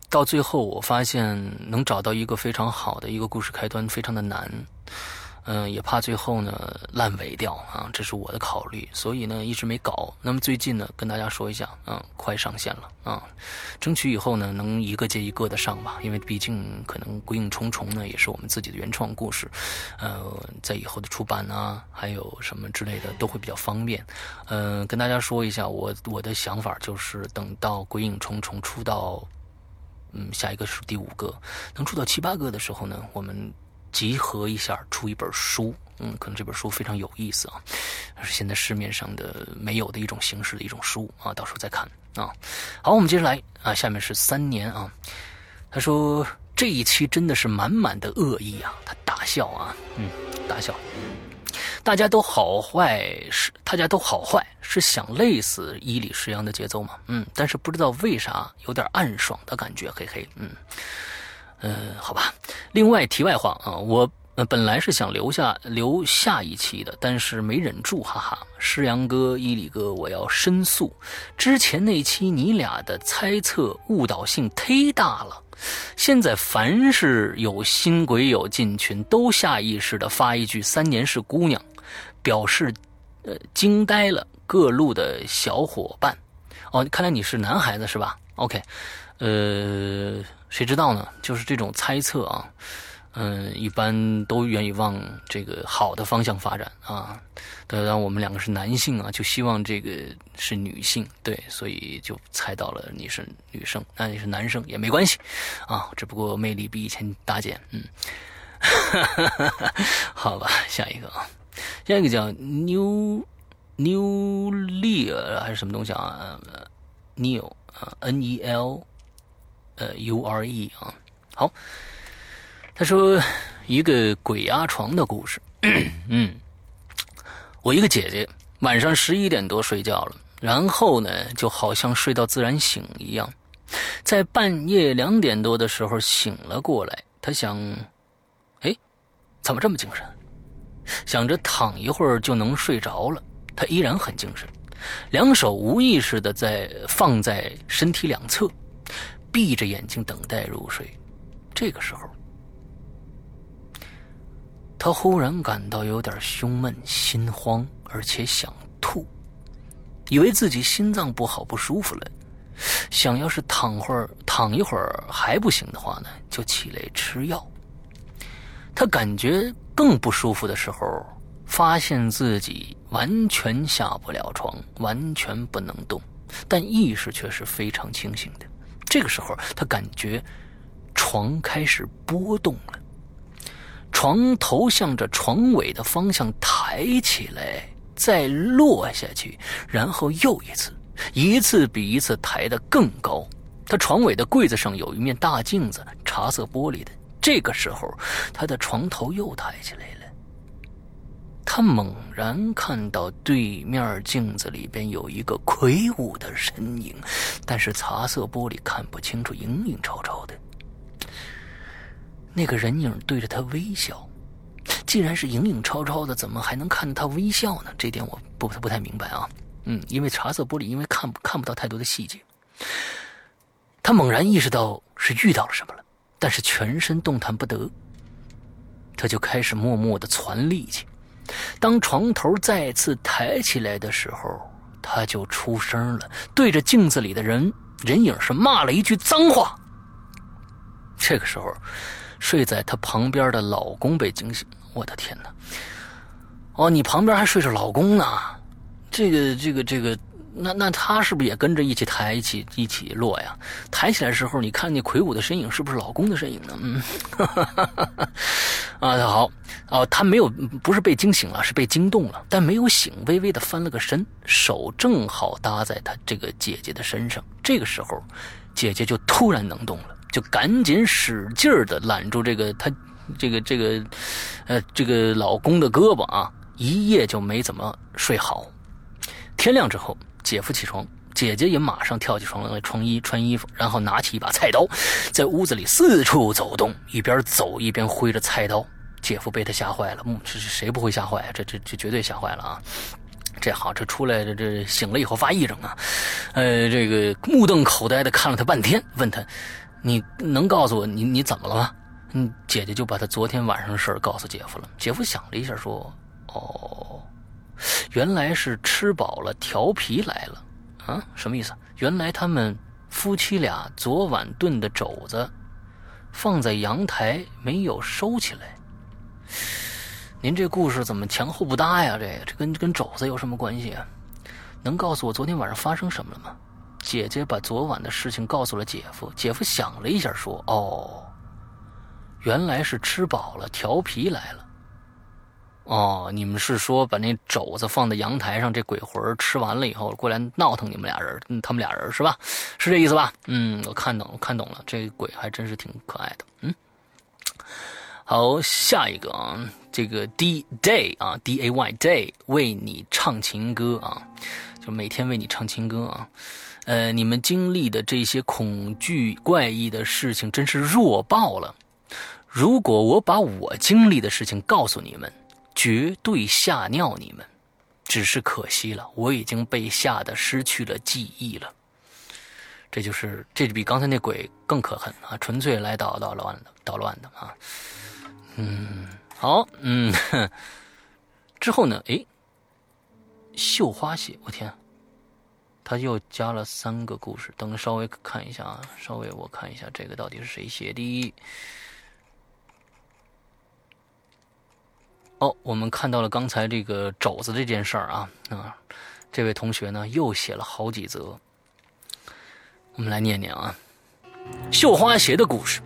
到最后我发现能找到一个非常好的一个故事开端非常的难。嗯，也怕最后呢烂尾掉啊，这是我的考虑，所以呢一直没搞。那么最近呢，跟大家说一下，嗯，快上线了啊，争取以后呢能一个接一个的上吧，因为毕竟可能鬼影重重呢也是我们自己的原创故事，呃，在以后的出版啊，还有什么之类的都会比较方便。嗯，跟大家说一下，我我的想法就是等到鬼影重重出到，嗯，下一个是第五个，能出到七八个的时候呢，我们。集合一下，出一本书，嗯，可能这本书非常有意思啊，是现在市面上的没有的一种形式的一种书啊，到时候再看啊。好，我们接着来啊，下面是三年啊。他说这一期真的是满满的恶意啊，他大笑啊，嗯，大笑。大家都好坏是，大家都好坏是想累死伊里石阳的节奏吗？嗯，但是不知道为啥有点暗爽的感觉，嘿嘿，嗯。嗯，好吧。另外，题外话啊，我本来是想留下留下一期的，但是没忍住，哈哈。诗阳哥、伊里哥，我要申诉，之前那期你俩的猜测误导性忒大了。现在凡是有新鬼友进群，都下意识的发一句“三年是姑娘”，表示呃惊呆了各路的小伙伴。哦，看来你是男孩子是吧？OK，呃。谁知道呢？就是这种猜测啊，嗯，一般都愿意往这个好的方向发展啊。当然，我们两个是男性啊，就希望这个是女性，对，所以就猜到了你是女生，那你是男生也没关系啊，只不过魅力比以前大减，嗯，好吧，下一个啊，下一个叫 New New Lear 还是什么东西啊？Neil 啊，N E L。呃，U R E 啊，好。他说一个鬼压床的故事。嗯，我一个姐姐晚上十一点多睡觉了，然后呢，就好像睡到自然醒一样，在半夜两点多的时候醒了过来。她想，哎，怎么这么精神？想着躺一会儿就能睡着了。她依然很精神，两手无意识的在放在身体两侧。闭着眼睛等待入睡，这个时候，他忽然感到有点胸闷、心慌，而且想吐，以为自己心脏不好、不舒服了，想要是躺会儿、躺一会儿还不行的话呢，就起来吃药。他感觉更不舒服的时候，发现自己完全下不了床，完全不能动，但意识却是非常清醒的。这个时候，他感觉床开始波动了，床头向着床尾的方向抬起来，再落下去，然后又一次，一次比一次抬得更高。他床尾的柜子上有一面大镜子，茶色玻璃的。这个时候，他的床头又抬起来了。他猛然看到对面镜子里边有一个魁梧的身影，但是茶色玻璃看不清楚，影影绰绰的。那个人影对着他微笑，既然是影影绰绰的，怎么还能看到他微笑呢？这点我不不太明白啊。嗯，因为茶色玻璃，因为看看不到太多的细节。他猛然意识到是遇到了什么了，但是全身动弹不得。他就开始默默的攒力气。当床头再次抬起来的时候，他就出声了，对着镜子里的人人影是骂了一句脏话。这个时候，睡在他旁边的老公被惊醒。我的天哪！哦，你旁边还睡着老公呢？这个，这个，这个。那那他是不是也跟着一起抬一起一起落呀？抬起来的时候，你看那魁梧的身影是不是老公的身影呢？嗯，啊，好，哦，他没有，不是被惊醒了，是被惊动了，但没有醒，微微的翻了个身，手正好搭在他这个姐姐的身上。这个时候，姐姐就突然能动了，就赶紧使劲的揽住这个他这个这个呃这个老公的胳膊啊，一夜就没怎么睡好。天亮之后。姐夫起床，姐姐也马上跳起床来穿衣穿衣服，然后拿起一把菜刀，在屋子里四处走动，一边走一边挥着菜刀。姐夫被他吓坏了，嗯，这是谁不会吓坏啊？这这这绝对吓坏了啊！这好，这出来这这醒了以后发癔症啊！呃，这个目瞪口呆的看了他半天，问他：“你能告诉我你你怎么了吗？”嗯，姐姐就把他昨天晚上的事儿告诉姐夫了。姐夫想了一下，说：“哦，原来是吃饱了调皮来了啊？什么意思？原来他们夫妻俩昨晚炖的肘子放在阳台没有收起来。您这故事怎么前后不搭呀？这这跟跟肘子有什么关系啊？能告诉我昨天晚上发生什么了吗？”姐姐把昨晚的事情告诉了姐夫，姐夫想了一下，说：“哦。”原来是吃饱了，调皮来了。哦，你们是说把那肘子放在阳台上，这鬼魂吃完了以后过来闹腾你们俩人，他们俩人是吧？是这意思吧？嗯，我看懂，我看懂了，这鬼还真是挺可爱的。嗯，好，下一个啊，这个 D Day 啊，D A Y Day 为你唱情歌啊，就每天为你唱情歌啊。呃，你们经历的这些恐惧怪异的事情，真是弱爆了。如果我把我经历的事情告诉你们，绝对吓尿你们。只是可惜了，我已经被吓得失去了记忆了。这就是，这比刚才那鬼更可恨啊！纯粹来捣捣乱，捣乱的啊。嗯，好，嗯，之后呢？哎，绣花鞋，我天，他又加了三个故事。等稍微看一下啊，稍微我看一下这个到底是谁写的。哦，我们看到了刚才这个肘子这件事儿啊啊，这位同学呢又写了好几则，我们来念念啊，绣花鞋的故事，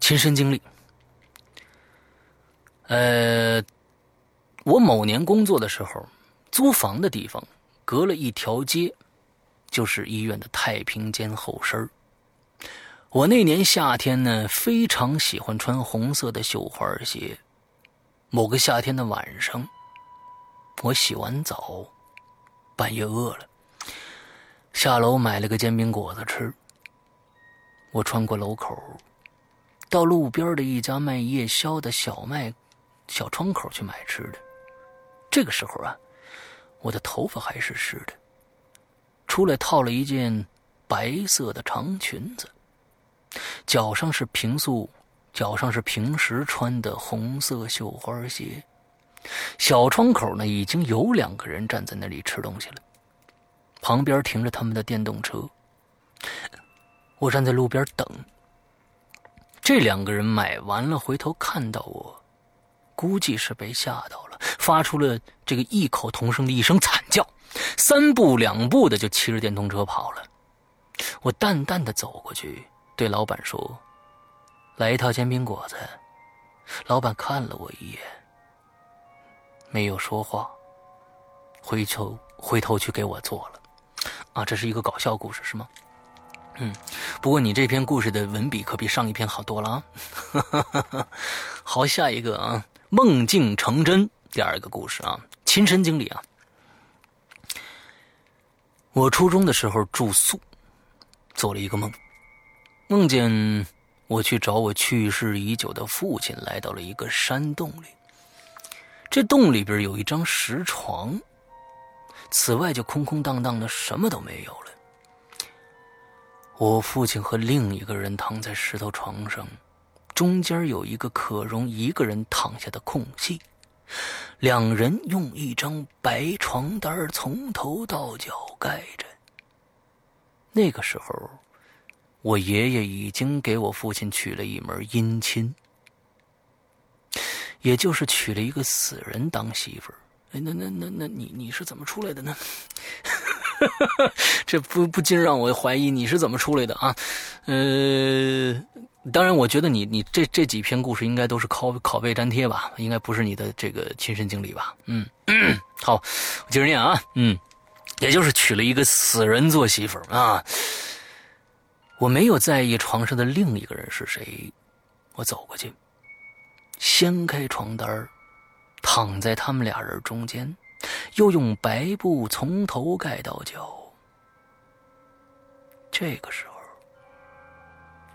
亲身经历。呃，我某年工作的时候，租房的地方隔了一条街，就是医院的太平间后身我那年夏天呢，非常喜欢穿红色的绣花鞋。某个夏天的晚上，我洗完澡，半夜饿了，下楼买了个煎饼果子吃。我穿过楼口，到路边的一家卖夜宵的小卖小窗口去买吃的。这个时候啊，我的头发还是湿的，出来套了一件白色的长裙子，脚上是平素。脚上是平时穿的红色绣花鞋，小窗口呢已经有两个人站在那里吃东西了，旁边停着他们的电动车。我站在路边等，这两个人买完了回头看到我，估计是被吓到了，发出了这个异口同声的一声惨叫，三步两步的就骑着电动车跑了。我淡淡的走过去，对老板说。来一套煎饼果子，老板看了我一眼，没有说话，回头回头去给我做了。啊，这是一个搞笑故事是吗？嗯，不过你这篇故事的文笔可比上一篇好多了啊。好，下一个啊，梦境成真，第二个故事啊，亲身经历啊。我初中的时候住宿，做了一个梦，梦见。我去找我去世已久的父亲，来到了一个山洞里。这洞里边有一张石床，此外就空空荡荡的，什么都没有了。我父亲和另一个人躺在石头床上，中间有一个可容一个人躺下的空隙，两人用一张白床单从头到脚盖着。那个时候。我爷爷已经给我父亲娶了一门姻亲，也就是娶了一个死人当媳妇儿。哎，那那那那你你是怎么出来的呢？这不不禁让我怀疑你是怎么出来的啊？呃，当然，我觉得你你这这几篇故事应该都是拷拷贝粘贴吧，应该不是你的这个亲身经历吧？嗯，好，我接着念啊，嗯，也就是娶了一个死人做媳妇儿啊。我没有在意床上的另一个人是谁，我走过去，掀开床单躺在他们俩人中间，又用白布从头盖到脚。这个时候，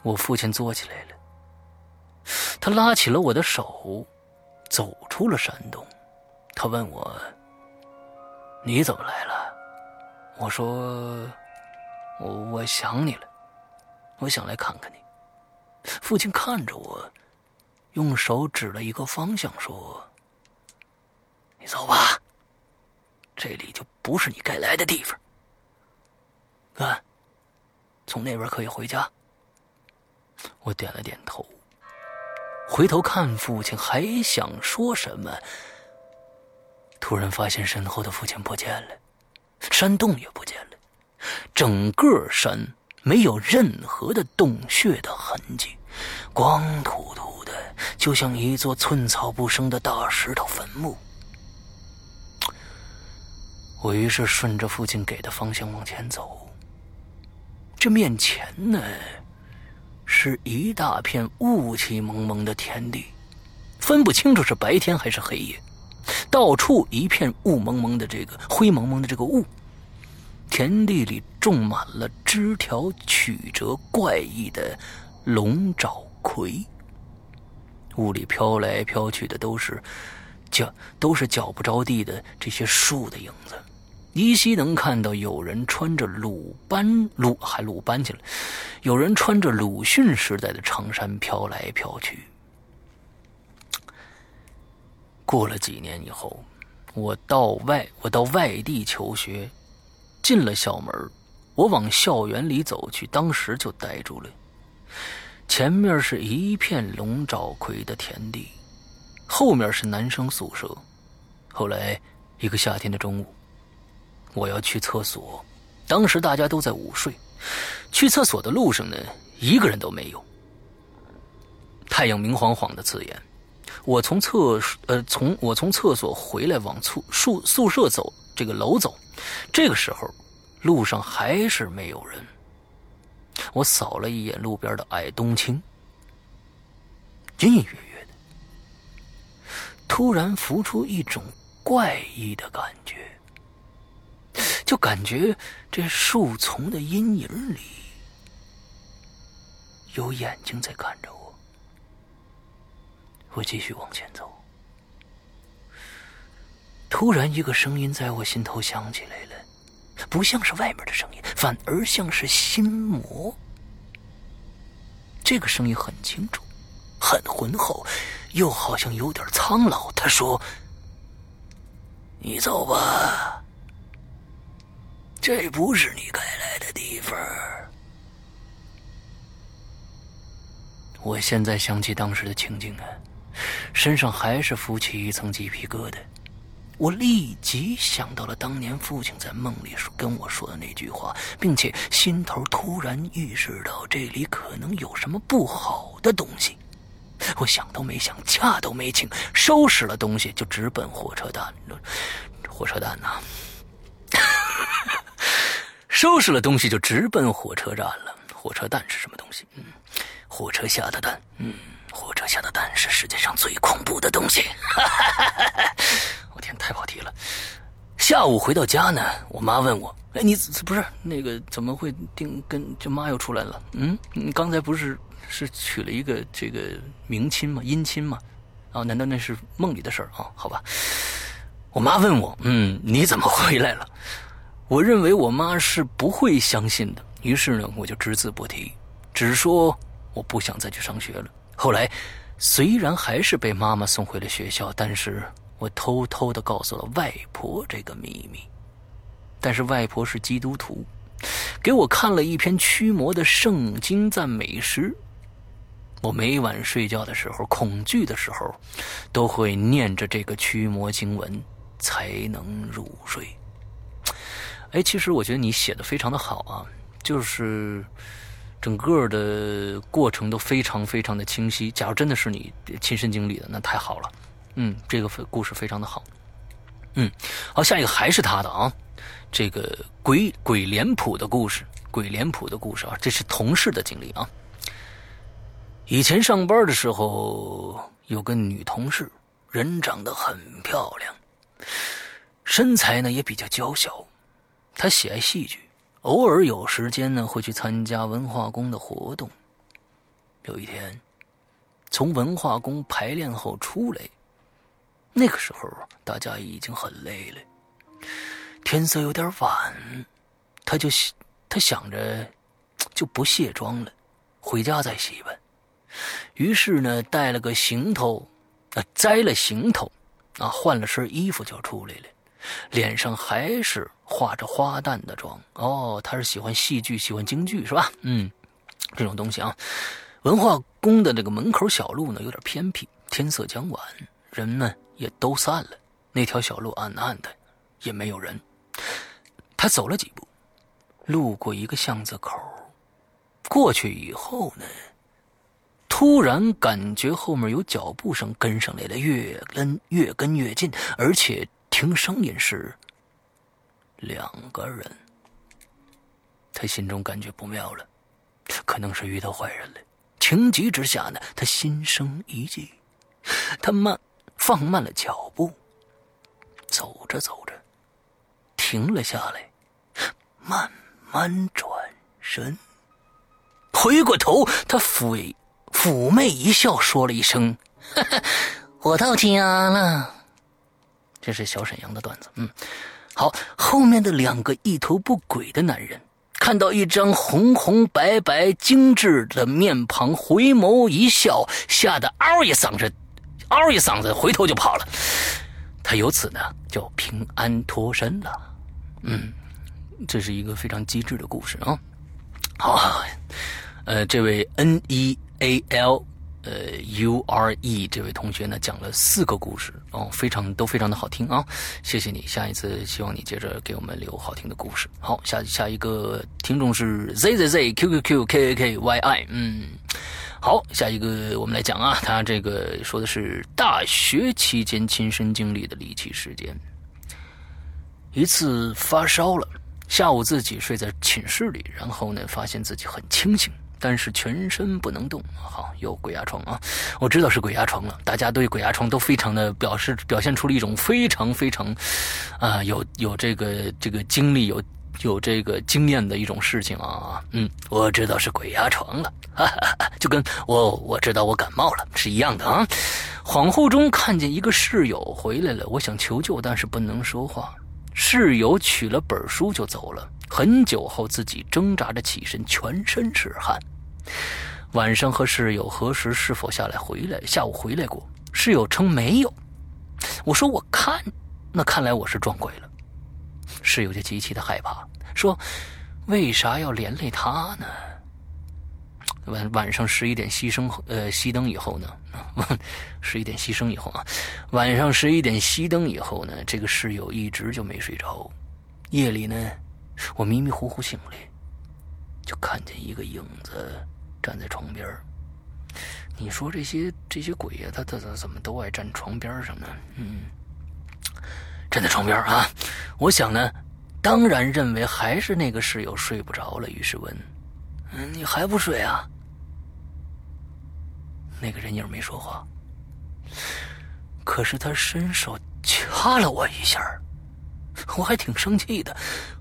我父亲坐起来了，他拉起了我的手，走出了山洞。他问我：“你怎么来了？”我说：“我我想你了。”我想来看看你。父亲看着我，用手指了一个方向，说：“你走吧，这里就不是你该来的地方。看，从那边可以回家。”我点了点头，回头看父亲，还想说什么，突然发现身后的父亲不见了，山洞也不见了，整个山没有任何的洞穴的痕迹，光秃秃的，就像一座寸草不生的大石头坟墓。我于是顺着父亲给的方向往前走，这面前呢？是一大片雾气蒙蒙的田地，分不清楚是白天还是黑夜，到处一片雾蒙蒙的这个灰蒙蒙的这个雾。田地里种满了枝条曲折怪异的龙爪葵，雾里飘来飘去的都是脚都是脚不着地的这些树的影子。依稀能看到有人穿着鲁班鲁还鲁班去了，有人穿着鲁迅时代的长衫飘来飘去。过了几年以后，我到外我到外地求学，进了校门，我往校园里走去，当时就呆住了。前面是一片龙爪葵的田地，后面是男生宿舍。后来一个夏天的中午。我要去厕所，当时大家都在午睡。去厕所的路上呢，一个人都没有。太阳明晃晃的刺眼，我从厕呃从我从厕所回来往宿宿宿舍走，这个楼走，这个时候路上还是没有人。我扫了一眼路边的矮冬青，隐隐约约的，突然浮出一种怪异的感觉。就感觉这树丛的阴影里有眼睛在看着我。我继续往前走，突然一个声音在我心头响起来了，不像是外面的声音，反而像是心魔。这个声音很清楚，很浑厚，又好像有点苍老。他说：“你走吧。”这不是你该来的地方。我现在想起当时的情景啊，身上还是浮起一层鸡皮疙瘩。我立即想到了当年父亲在梦里跟我说的那句话，并且心头突然预示到这里可能有什么不好的东西。我想都没想，恰都没请，收拾了东西就直奔火车站。火车站呐！收拾了东西就直奔火车站了。火车蛋是什么东西？嗯，火车下的蛋。嗯，火车下的蛋是世界上最恐怖的东西。天，太跑题了。下午回到家呢，我妈问我：“哎，你不是那个怎么会定跟这妈又出来了？嗯，你刚才不是是娶了一个这个明亲吗？姻亲吗？啊，难道那是梦里的事儿啊？好吧。我妈问我：嗯，你怎么回来了？我认为我妈是不会相信的，于是呢，我就只字不提，只说我不想再去上学了。后来，虽然还是被妈妈送回了学校，但是我偷偷的告诉了外婆这个秘密。但是外婆是基督徒，给我看了一篇驱魔的圣经赞美诗。我每晚睡觉的时候，恐惧的时候，都会念着这个驱魔经文，才能入睡。哎，其实我觉得你写的非常的好啊，就是整个的过程都非常非常的清晰。假如真的是你亲身经历的，那太好了。嗯，这个故事非常的好。嗯，好，下一个还是他的啊，这个鬼鬼脸谱的故事，鬼脸谱的故事啊，这是同事的经历啊。以前上班的时候有个女同事，人长得很漂亮，身材呢也比较娇小。她喜爱戏剧，偶尔有时间呢，会去参加文化宫的活动。有一天，从文化宫排练后出来，那个时候大家已经很累了，天色有点晚，他就他想着就不卸妆了，回家再洗吧。于是呢，带了个行头，啊，摘了行头，啊，换了身衣服就出来了，脸上还是画着花旦的妆。哦，他是喜欢戏剧，喜欢京剧是吧？嗯，这种东西啊。文化宫的这个门口小路呢，有点偏僻，天色将晚，人们也都散了，那条小路暗暗的，也没有人。他走了几步，路过一个巷子口，过去以后呢？突然感觉后面有脚步声跟上来了，越跟越跟越近，而且听声音是两个人。他心中感觉不妙了，可能是遇到坏人了。情急之下呢，他心生一计，他慢放慢了脚步，走着走着停了下来，慢慢转身，回过头，他抚妩媚一笑，说了一声：“ 我到家了。”这是小沈阳的段子。嗯，好，后面的两个一头不轨的男人看到一张红红白白、精致的面庞，回眸一笑，吓得嗷一嗓子，嗷一嗓子，回头就跑了。他由此呢就平安脱身了。嗯，这是一个非常机智的故事啊。好，呃，这位 N E A L 呃，U R E 这位同学呢讲了四个故事哦，非常都非常的好听啊，谢谢你，下一次希望你接着给我们留好听的故事。好，下下一个听众是 Z Z Z Q Q Q K A K Y I，嗯，好，下一个我们来讲啊，他这个说的是大学期间亲身经历的离奇事件，一次发烧了，下午自己睡在寝室里，然后呢发现自己很清醒。但是全身不能动，好，有鬼压床啊！我知道是鬼压床了。大家对鬼压床都非常的表示，表现出了一种非常非常，啊，有有这个这个经历，有有这个经验的一种事情啊。嗯，我知道是鬼压床了，哈哈哈，就跟我我知道我感冒了是一样的啊。恍惚中看见一个室友回来了，我想求救，但是不能说话。室友取了本书就走了。很久后，自己挣扎着起身，全身是汗。晚上和室友核实是否下来回来，下午回来过，室友称没有。我说我看，那看来我是撞鬼了。室友就极其的害怕，说为啥要连累他呢？晚晚上十一点熄灯，呃，熄灯以后呢，十一点熄灯以后啊，晚上十一点熄灯以后呢，这个室友一直就没睡着。夜里呢，我迷迷糊糊醒来。就看见一个影子站在床边你说这些这些鬼呀，他他他怎么都爱站床边上呢？嗯，站在床边啊！我想呢，当然认为还是那个室友睡不着了，于是问：“，你还不睡啊？”那个人影没说话，可是他伸手掐了我一下，我还挺生气的，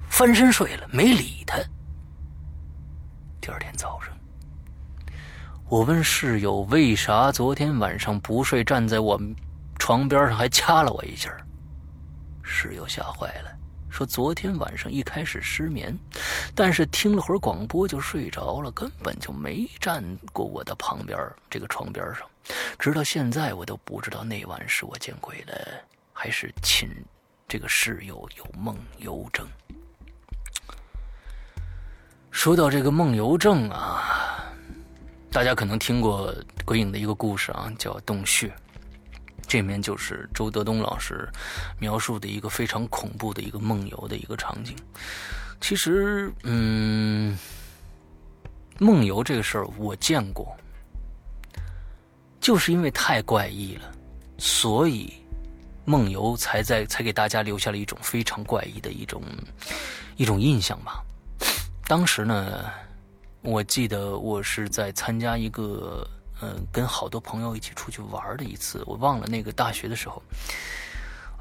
翻身睡了，没理他。第二天早上，我问室友为啥昨天晚上不睡，站在我床边上还掐了我一下。室友吓坏了，说昨天晚上一开始失眠，但是听了会儿广播就睡着了，根本就没站过我的旁边这个床边上。直到现在，我都不知道那晚是我见鬼了，还是亲这个室友有梦游症。说到这个梦游症啊，大家可能听过鬼影的一个故事啊，叫洞穴。这面就是周德东老师描述的一个非常恐怖的一个梦游的一个场景。其实，嗯，梦游这个事儿我见过，就是因为太怪异了，所以梦游才在才给大家留下了一种非常怪异的一种一种印象吧。当时呢，我记得我是在参加一个，嗯，跟好多朋友一起出去玩的一次，我忘了那个大学的时候，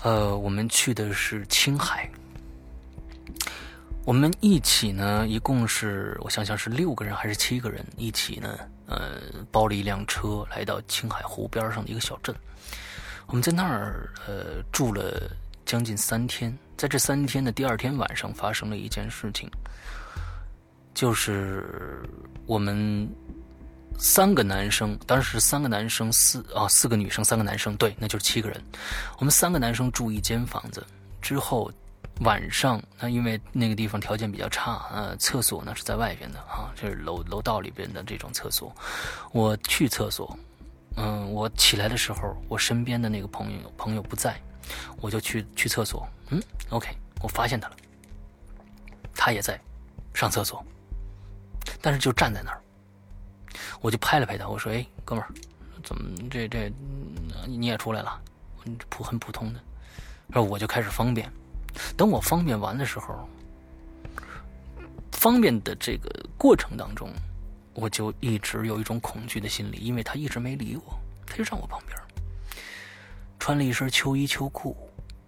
呃，我们去的是青海，我们一起呢，一共是我想想是六个人还是七个人一起呢，呃，包了一辆车来到青海湖边上的一个小镇，我们在那儿呃住了将近三天，在这三天的第二天晚上发生了一件事情。就是我们三个男生，当时三个男生，四啊四个女生，三个男生，对，那就是七个人。我们三个男生住一间房子，之后晚上，那因为那个地方条件比较差，呃，厕所呢是在外边的啊，就是楼楼道里边的这种厕所。我去厕所，嗯，我起来的时候，我身边的那个朋友朋友不在，我就去去厕所，嗯，OK，我发现他了，他也在上厕所，但是就站在那儿。我就拍了拍他，我说：“哎，哥们儿，怎么这这你也出来了？普很普通的。”然后我就开始方便。等我方便完的时候，方便的这个过程当中，我就一直有一种恐惧的心理，因为他一直没理我，他就站我旁边，穿了一身秋衣秋裤，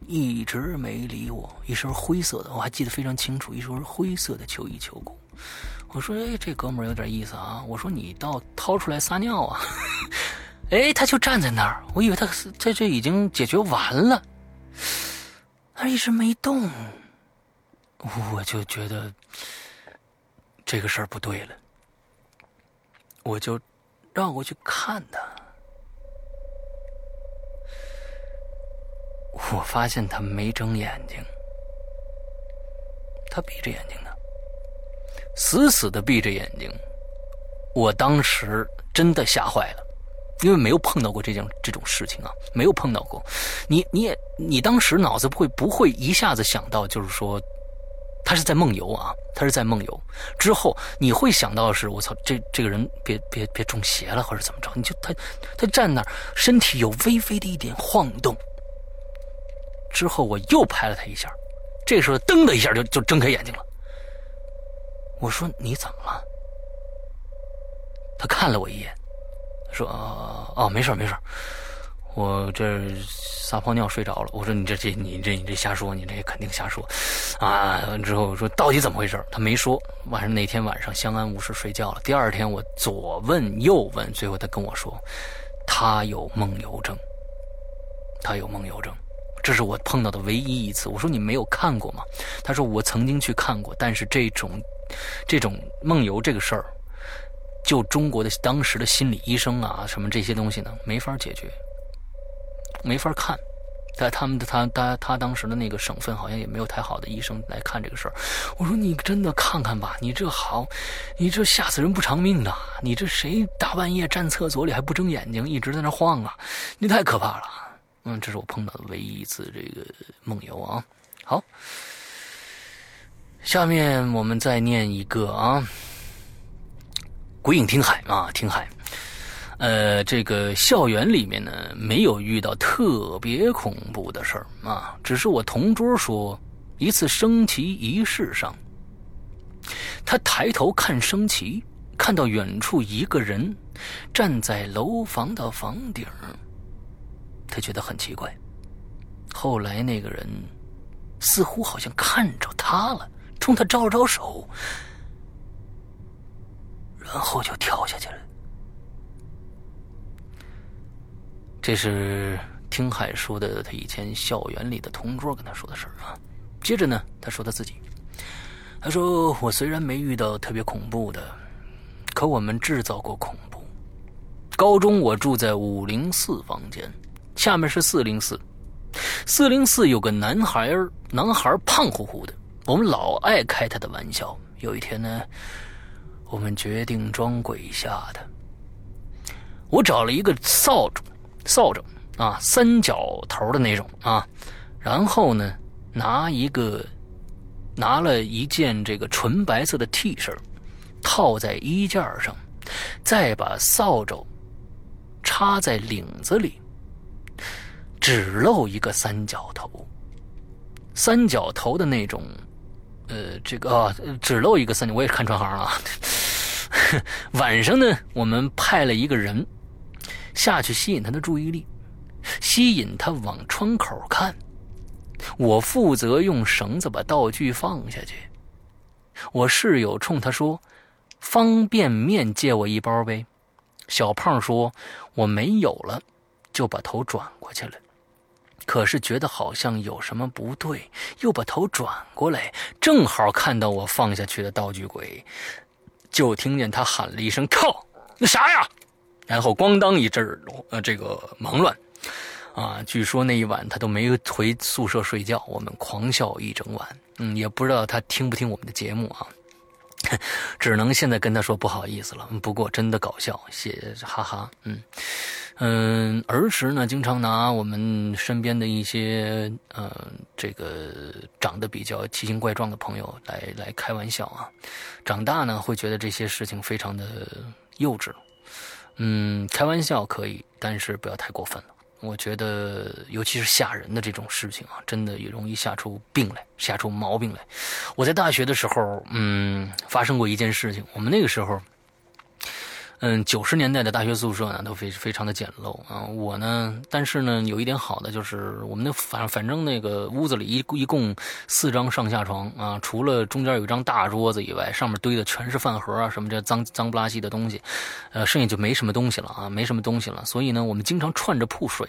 一直没理我，一身灰色的，我还记得非常清楚，一身灰色的秋衣秋裤。我说：“哎，这哥们儿有点意思啊！”我说：“你倒掏出来撒尿啊！” 哎，他就站在那儿，我以为他这这已经解决完了，他一直没动，我就觉得这个事儿不对了，我就绕过去看他，我发现他没睁眼睛，他闭着眼睛。死死的闭着眼睛，我当时真的吓坏了，因为没有碰到过这件这种事情啊，没有碰到过。你你也你当时脑子不会不会一下子想到，就是说他是在梦游啊，他是在梦游。之后你会想到是，我操，这这个人别别别中邪了或者怎么着？你就他他站那儿，身体有微微的一点晃动。之后我又拍了他一下，这时候噔的一下就就睁开眼睛了。我说你怎么了？他看了我一眼，说：“哦，没事没事，我这撒泡尿睡着了。”我说：“你这这你这你这瞎说，你这肯定瞎说啊！”之后我说：“到底怎么回事？”他没说。晚上那天晚上相安无事睡觉了。第二天我左问右问，最后他跟我说：“他有梦游症，他有梦游症。”这是我碰到的唯一一次。我说：“你没有看过吗？”他说：“我曾经去看过，但是这种。”这种梦游这个事儿，就中国的当时的心理医生啊，什么这些东西呢，没法解决，没法看，在他们的他他他当时的那个省份，好像也没有太好的医生来看这个事儿。我说你真的看看吧，你这好，你这吓死人不偿命的，你这谁大半夜站厕所里还不睁眼睛，一直在那晃啊，你太可怕了。嗯，这是我碰到的唯一一次这个梦游啊。好。下面我们再念一个啊，鬼影听海啊，听海。呃，这个校园里面呢，没有遇到特别恐怖的事儿啊，只是我同桌说，一次升旗仪式上，他抬头看升旗，看到远处一个人站在楼房的房顶，他觉得很奇怪。后来那个人似乎好像看着他了。冲他招了招手，然后就跳下去了。这是听海说的，他以前校园里的同桌跟他说的事儿啊。接着呢，他说他自己，他说：“我虽然没遇到特别恐怖的，可我们制造过恐怖。高中我住在五零四房间，下面是四零四。四零四有个男孩儿，男孩胖乎乎的。”我们老爱开他的玩笑。有一天呢，我们决定装鬼吓他。我找了一个扫帚，扫帚啊，三角头的那种啊，然后呢，拿一个，拿了一件这个纯白色的 T 恤，套在衣架上，再把扫帚插在领子里，只露一个三角头，三角头的那种。呃，这个啊，只露一个三角，我也看穿行了。晚上呢，我们派了一个人下去吸引他的注意力，吸引他往窗口看。我负责用绳子把道具放下去。我室友冲他说：“方便面借我一包呗。”小胖说：“我没有了。”就把头转过去了。可是觉得好像有什么不对，又把头转过来，正好看到我放下去的道具鬼，就听见他喊了一声“靠”，那啥呀？然后咣当一阵，呃，这个忙乱，啊，据说那一晚他都没回宿舍睡觉，我们狂笑一整晚。嗯，也不知道他听不听我们的节目啊，只能现在跟他说不好意思了。不过真的搞笑，谢哈哈，嗯。嗯，儿时呢，经常拿我们身边的一些，嗯，这个长得比较奇形怪状的朋友来来开玩笑啊。长大呢，会觉得这些事情非常的幼稚。嗯，开玩笑可以，但是不要太过分了。我觉得，尤其是吓人的这种事情啊，真的也容易吓出病来，吓出毛病来。我在大学的时候，嗯，发生过一件事情。我们那个时候。嗯，九十年代的大学宿舍呢，都非非常的简陋啊。我呢，但是呢，有一点好的就是我们那反反正那个屋子里一一共四张上下床啊，除了中间有一张大桌子以外，上面堆的全是饭盒啊什么这脏脏不拉几的东西，呃，剩下就没什么东西了啊，没什么东西了。所以呢，我们经常串着铺睡。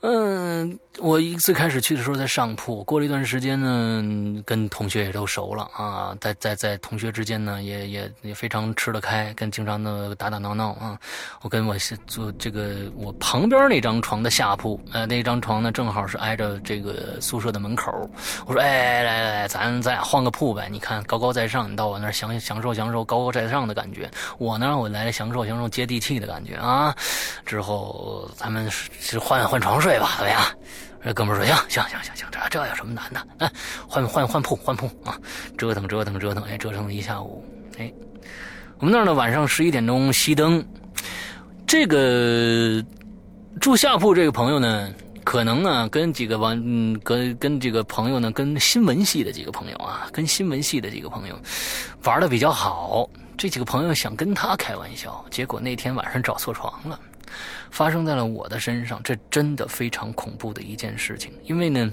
嗯，我一最开始去的时候在上铺，过了一段时间呢，跟同学也都熟了啊，在在在同学之间呢，也也也非常吃得开，跟经常的打打闹闹啊。我跟我坐这个我旁边那张床的下铺，呃，那张床呢正好是挨着这个宿舍的门口。我说，哎，来来来，咱咱俩换个铺呗。你看高高在上，你到我那儿享享受享受高高在上的感觉，我呢我来享受享受接地气的感觉啊。之后咱们是换换床睡。睡吧，怎么样？这哥们说：“行行行行行，这这有什么难的？哎，换换换铺换铺啊！折腾折腾折腾，哎，折腾了一下午。哎，我们那儿呢，晚上十一点钟熄灯。这个住下铺这个朋友呢，可能呢跟几个玩，跟跟这个朋友呢，跟新闻系的几个朋友啊，跟新闻系的几个朋友玩的比较好。这几个朋友想跟他开玩笑，结果那天晚上找错床了。”发生在了我的身上，这真的非常恐怖的一件事情。因为呢，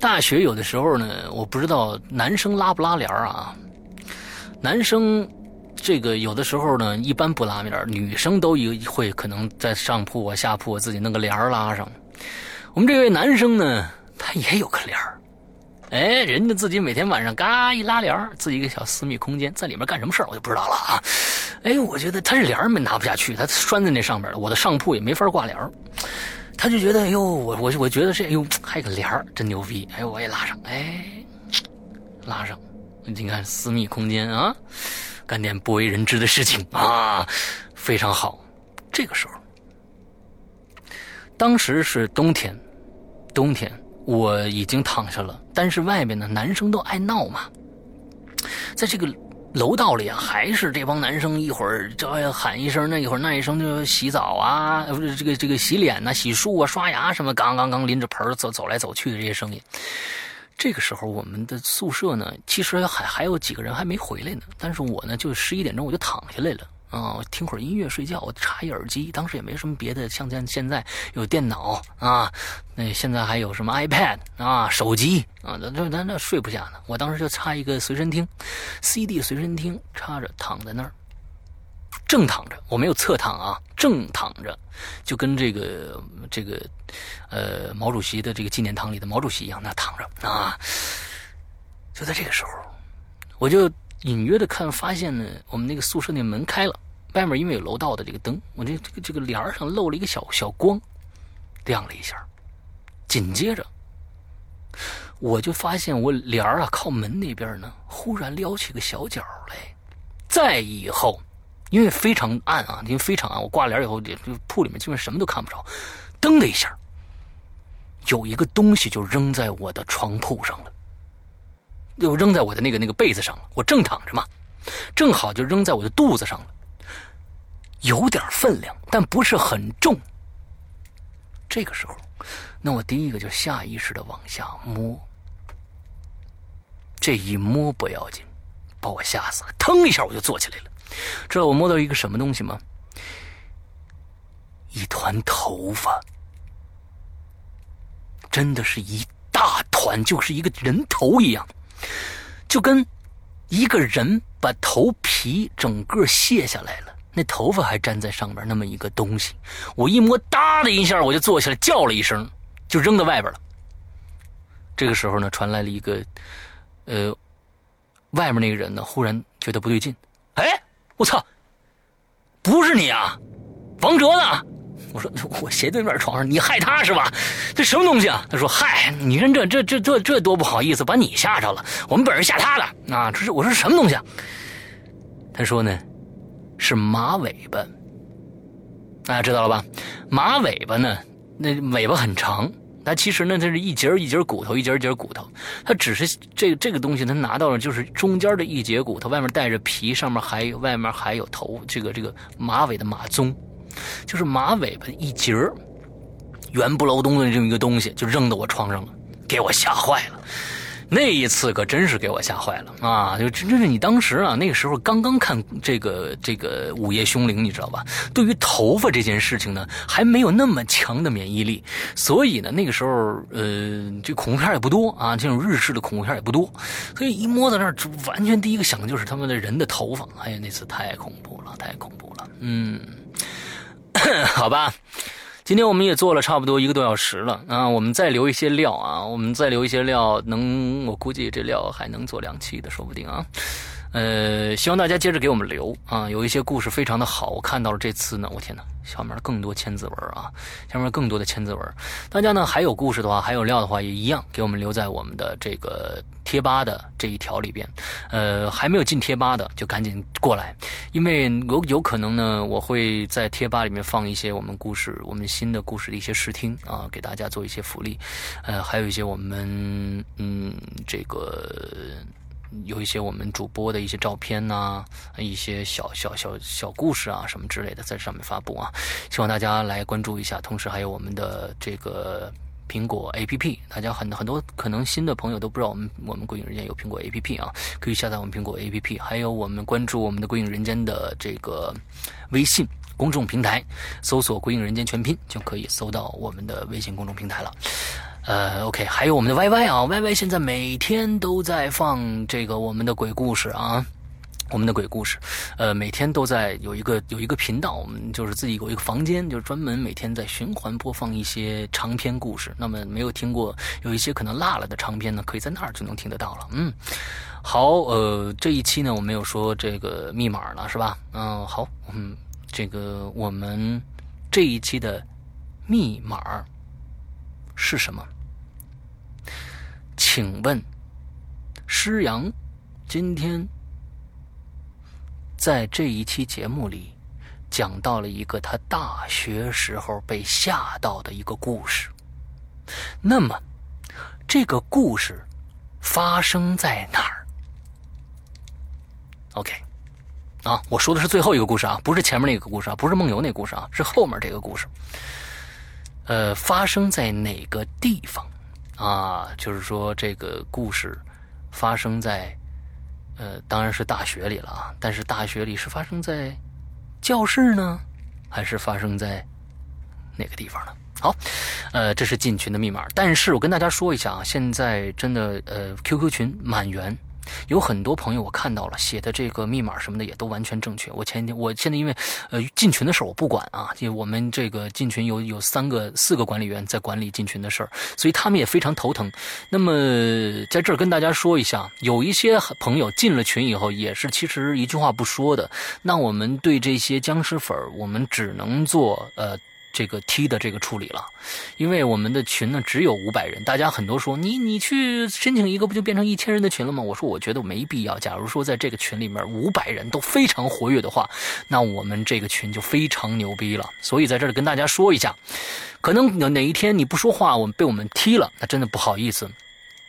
大学有的时候呢，我不知道男生拉不拉帘啊。男生这个有的时候呢，一般不拉帘儿女生都有会可能在上铺啊、下铺自己弄个帘儿拉上。我们这位男生呢，他也有个帘儿哎，人家自己每天晚上嘎一拉帘自己一个小私密空间，在里面干什么事我就不知道了啊。哎，我觉得他这帘儿没拿不下去，他拴在那上面了我的上铺也没法挂帘儿，他就觉得，哎呦，我我我觉得这，哎呦，还有个帘儿真牛逼，哎，我也拉上，哎，拉上，你看私密空间啊，干点不为人知的事情啊，非常好。这个时候，当时是冬天，冬天我已经躺下了，但是外面呢，男生都爱闹嘛，在这个。楼道里啊，还是这帮男生，一会儿这喊一声，那一会儿那一声就洗澡啊，不是这个这个洗脸呐、洗漱啊、刷牙什么，刚刚刚拎着盆走走来走去的这些声音。这个时候，我们的宿舍呢，其实还还有几个人还没回来呢，但是我呢，就十一点钟我就躺下来了。啊，我听会儿音乐睡觉，我插一耳机。当时也没什么别的，像像现在有电脑啊，那现在还有什么 iPad 啊，手机啊，那那那睡不下呢。我当时就插一个随身听，CD 随身听插着，躺在那儿，正躺着，我没有侧躺啊，正躺着，就跟这个这个呃毛主席的这个纪念堂里的毛主席一样，那躺着啊。就在这个时候，我就隐约的看发现呢，我们那个宿舍那门开了。外面因为有楼道的这个灯，我这这个这个帘上漏了一个小小光，亮了一下。紧接着，我就发现我帘啊靠门那边呢，忽然撩起个小角来。再以后，因为非常暗啊，因为非常暗，我挂帘以后，这铺里面基本什么都看不着。噔的一下，有一个东西就扔在我的床铺上了，又扔在我的那个那个被子上了。我正躺着嘛，正好就扔在我的肚子上了。有点分量，但不是很重。这个时候，那我第一个就下意识的往下摸。这一摸不要紧，把我吓死了，腾一下我就坐起来了。知道我摸到一个什么东西吗？一团头发，真的是一大团，就是一个人头一样，就跟一个人把头皮整个卸下来了。那头发还粘在上面，那么一个东西，我一摸，哒的一下，我就坐起来叫了一声，就扔到外边了。这个时候呢，传来了一个，呃，外面那个人呢，忽然觉得不对劲，哎，我操，不是你啊，王哲呢？我说我斜对面床上，你害他是吧？这什么东西啊？他说嗨，你看这这这这这多不好意思，把你吓着了。我们本是吓他的啊，这是我说什么东西？啊？他说呢，是马尾巴。大家知道了吧？马尾巴呢，那尾巴很长。它其实呢，它是一节一节骨头，一节一节骨头。它只是这这个东西，它拿到了就是中间的一节骨头，外面带着皮，上面还有外面还有头，这个这个马尾的马鬃，就是马尾巴一节圆不劳东的这么一个东西，就扔到我床上了，给我吓坏了。那一次可真是给我吓坏了啊！就真真是你当时啊，那个时候刚刚看这个这个《午夜凶铃》，你知道吧？对于头发这件事情呢，还没有那么强的免疫力，所以呢，那个时候呃，这恐怖片也不多啊，这种日式的恐怖片也不多，所以一摸到那儿，完全第一个想的就是他们的人的头发。哎呀，那次太恐怖了，太恐怖了。嗯，好吧。今天我们也做了差不多一个多小时了啊，我们再留一些料啊，我们再留一些料，能我估计这料还能做两期的，说不定啊。呃，希望大家接着给我们留啊，有一些故事非常的好，我看到了这次呢，我天哪，下面更多千字文啊，下面更多的千字文，大家呢还有故事的话，还有料的话，也一样给我们留在我们的这个贴吧的这一条里边。呃，还没有进贴吧的就赶紧过来，因为有有可能呢，我会在贴吧里面放一些我们故事、我们新的故事的一些试听啊，给大家做一些福利。呃，还有一些我们嗯这个。有一些我们主播的一些照片呐，一些小小小小故事啊，什么之类的，在上面发布啊，希望大家来关注一下。同时还有我们的这个苹果 APP，大家很很多可能新的朋友都不知道我们我们鬼影人间有苹果 APP 啊，可以下载我们苹果 APP。还有我们关注我们的鬼影人间的这个微信公众平台，搜索“鬼影人间”全拼就可以搜到我们的微信公众平台了。呃，OK，还有我们的 YY 啊，YY 现在每天都在放这个我们的鬼故事啊，我们的鬼故事，呃，每天都在有一个有一个频道，我们就是自己有一个房间，就是专门每天在循环播放一些长篇故事。那么没有听过有一些可能落了的长篇呢，可以在那儿就能听得到了。嗯，好，呃，这一期呢我没有说这个密码了，是吧？嗯，好，嗯，这个我们这一期的密码是什么？请问，施阳今天在这一期节目里讲到了一个他大学时候被吓到的一个故事。那么，这个故事发生在哪儿？OK，啊，我说的是最后一个故事啊，不是前面那个故事啊，不是梦游那故事啊，是后面这个故事。呃，发生在哪个地方？啊，就是说这个故事发生在，呃，当然是大学里了啊。但是大学里是发生在教室呢，还是发生在哪个地方呢？好，呃，这是进群的密码。但是我跟大家说一下啊，现在真的呃，QQ 群满员。有很多朋友我看到了写的这个密码什么的也都完全正确。我前天我现在因为呃进群的事儿我不管啊，因为我们这个进群有有三个四个管理员在管理进群的事儿，所以他们也非常头疼。那么在这儿跟大家说一下，有一些朋友进了群以后也是其实一句话不说的。那我们对这些僵尸粉儿，我们只能做呃。这个踢的这个处理了，因为我们的群呢只有五百人，大家很多说你你去申请一个不就变成一千人的群了吗？我说我觉得没必要。假如说在这个群里面五百人都非常活跃的话，那我们这个群就非常牛逼了。所以在这里跟大家说一下，可能哪哪一天你不说话，我们被我们踢了，那真的不好意思。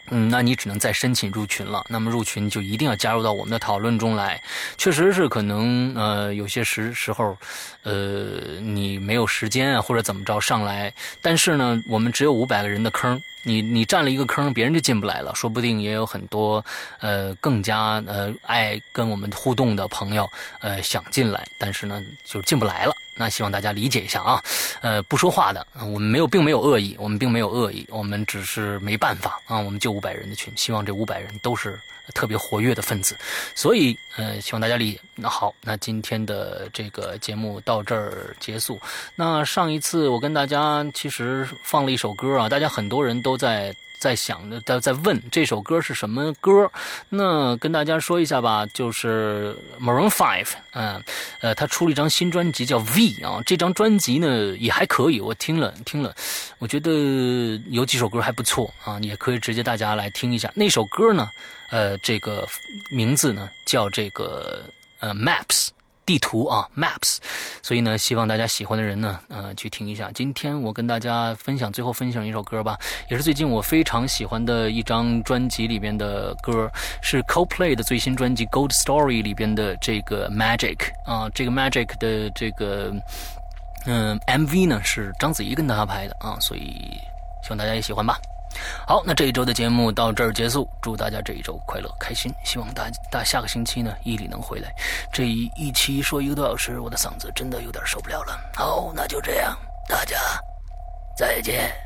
嗯，那你只能再申请入群了。那么入群就一定要加入到我们的讨论中来。确实是可能呃有些时时候，呃你没有时间啊或者怎么着上来，但是呢我们只有五百个人的坑，你你占了一个坑，别人就进不来了。说不定也有很多呃更加呃爱跟我们互动的朋友呃想进来，但是呢就进不来了。那希望大家理解一下啊，呃，不说话的，我们没有，并没有恶意，我们并没有恶意，我们只是没办法啊，我们就五百人的群，希望这五百人都是特别活跃的分子，所以，呃，希望大家理解。那好，那今天的这个节目到这儿结束。那上一次我跟大家其实放了一首歌啊，大家很多人都在。在想着，在在问这首歌是什么歌。那跟大家说一下吧，就是 Maroon Five，嗯，呃，他出了一张新专辑叫 V 啊，这张专辑呢也还可以，我听了听了，我觉得有几首歌还不错啊，也可以直接大家来听一下。那首歌呢，呃，这个名字呢叫这个呃 Maps。地图啊，Maps，所以呢，希望大家喜欢的人呢，呃，去听一下。今天我跟大家分享，最后分享一首歌吧，也是最近我非常喜欢的一张专辑里边的歌，是 Coldplay 的最新专辑《Gold Story》里边的这个 Magic 啊，这个 Magic 的这个嗯 MV 呢是章子怡跟他拍的啊，所以希望大家也喜欢吧。好，那这一周的节目到这儿结束。祝大家这一周快乐开心。希望大大下个星期呢，伊里能回来。这一一期说一个多小时，我的嗓子真的有点受不了了。好，那就这样，大家再见。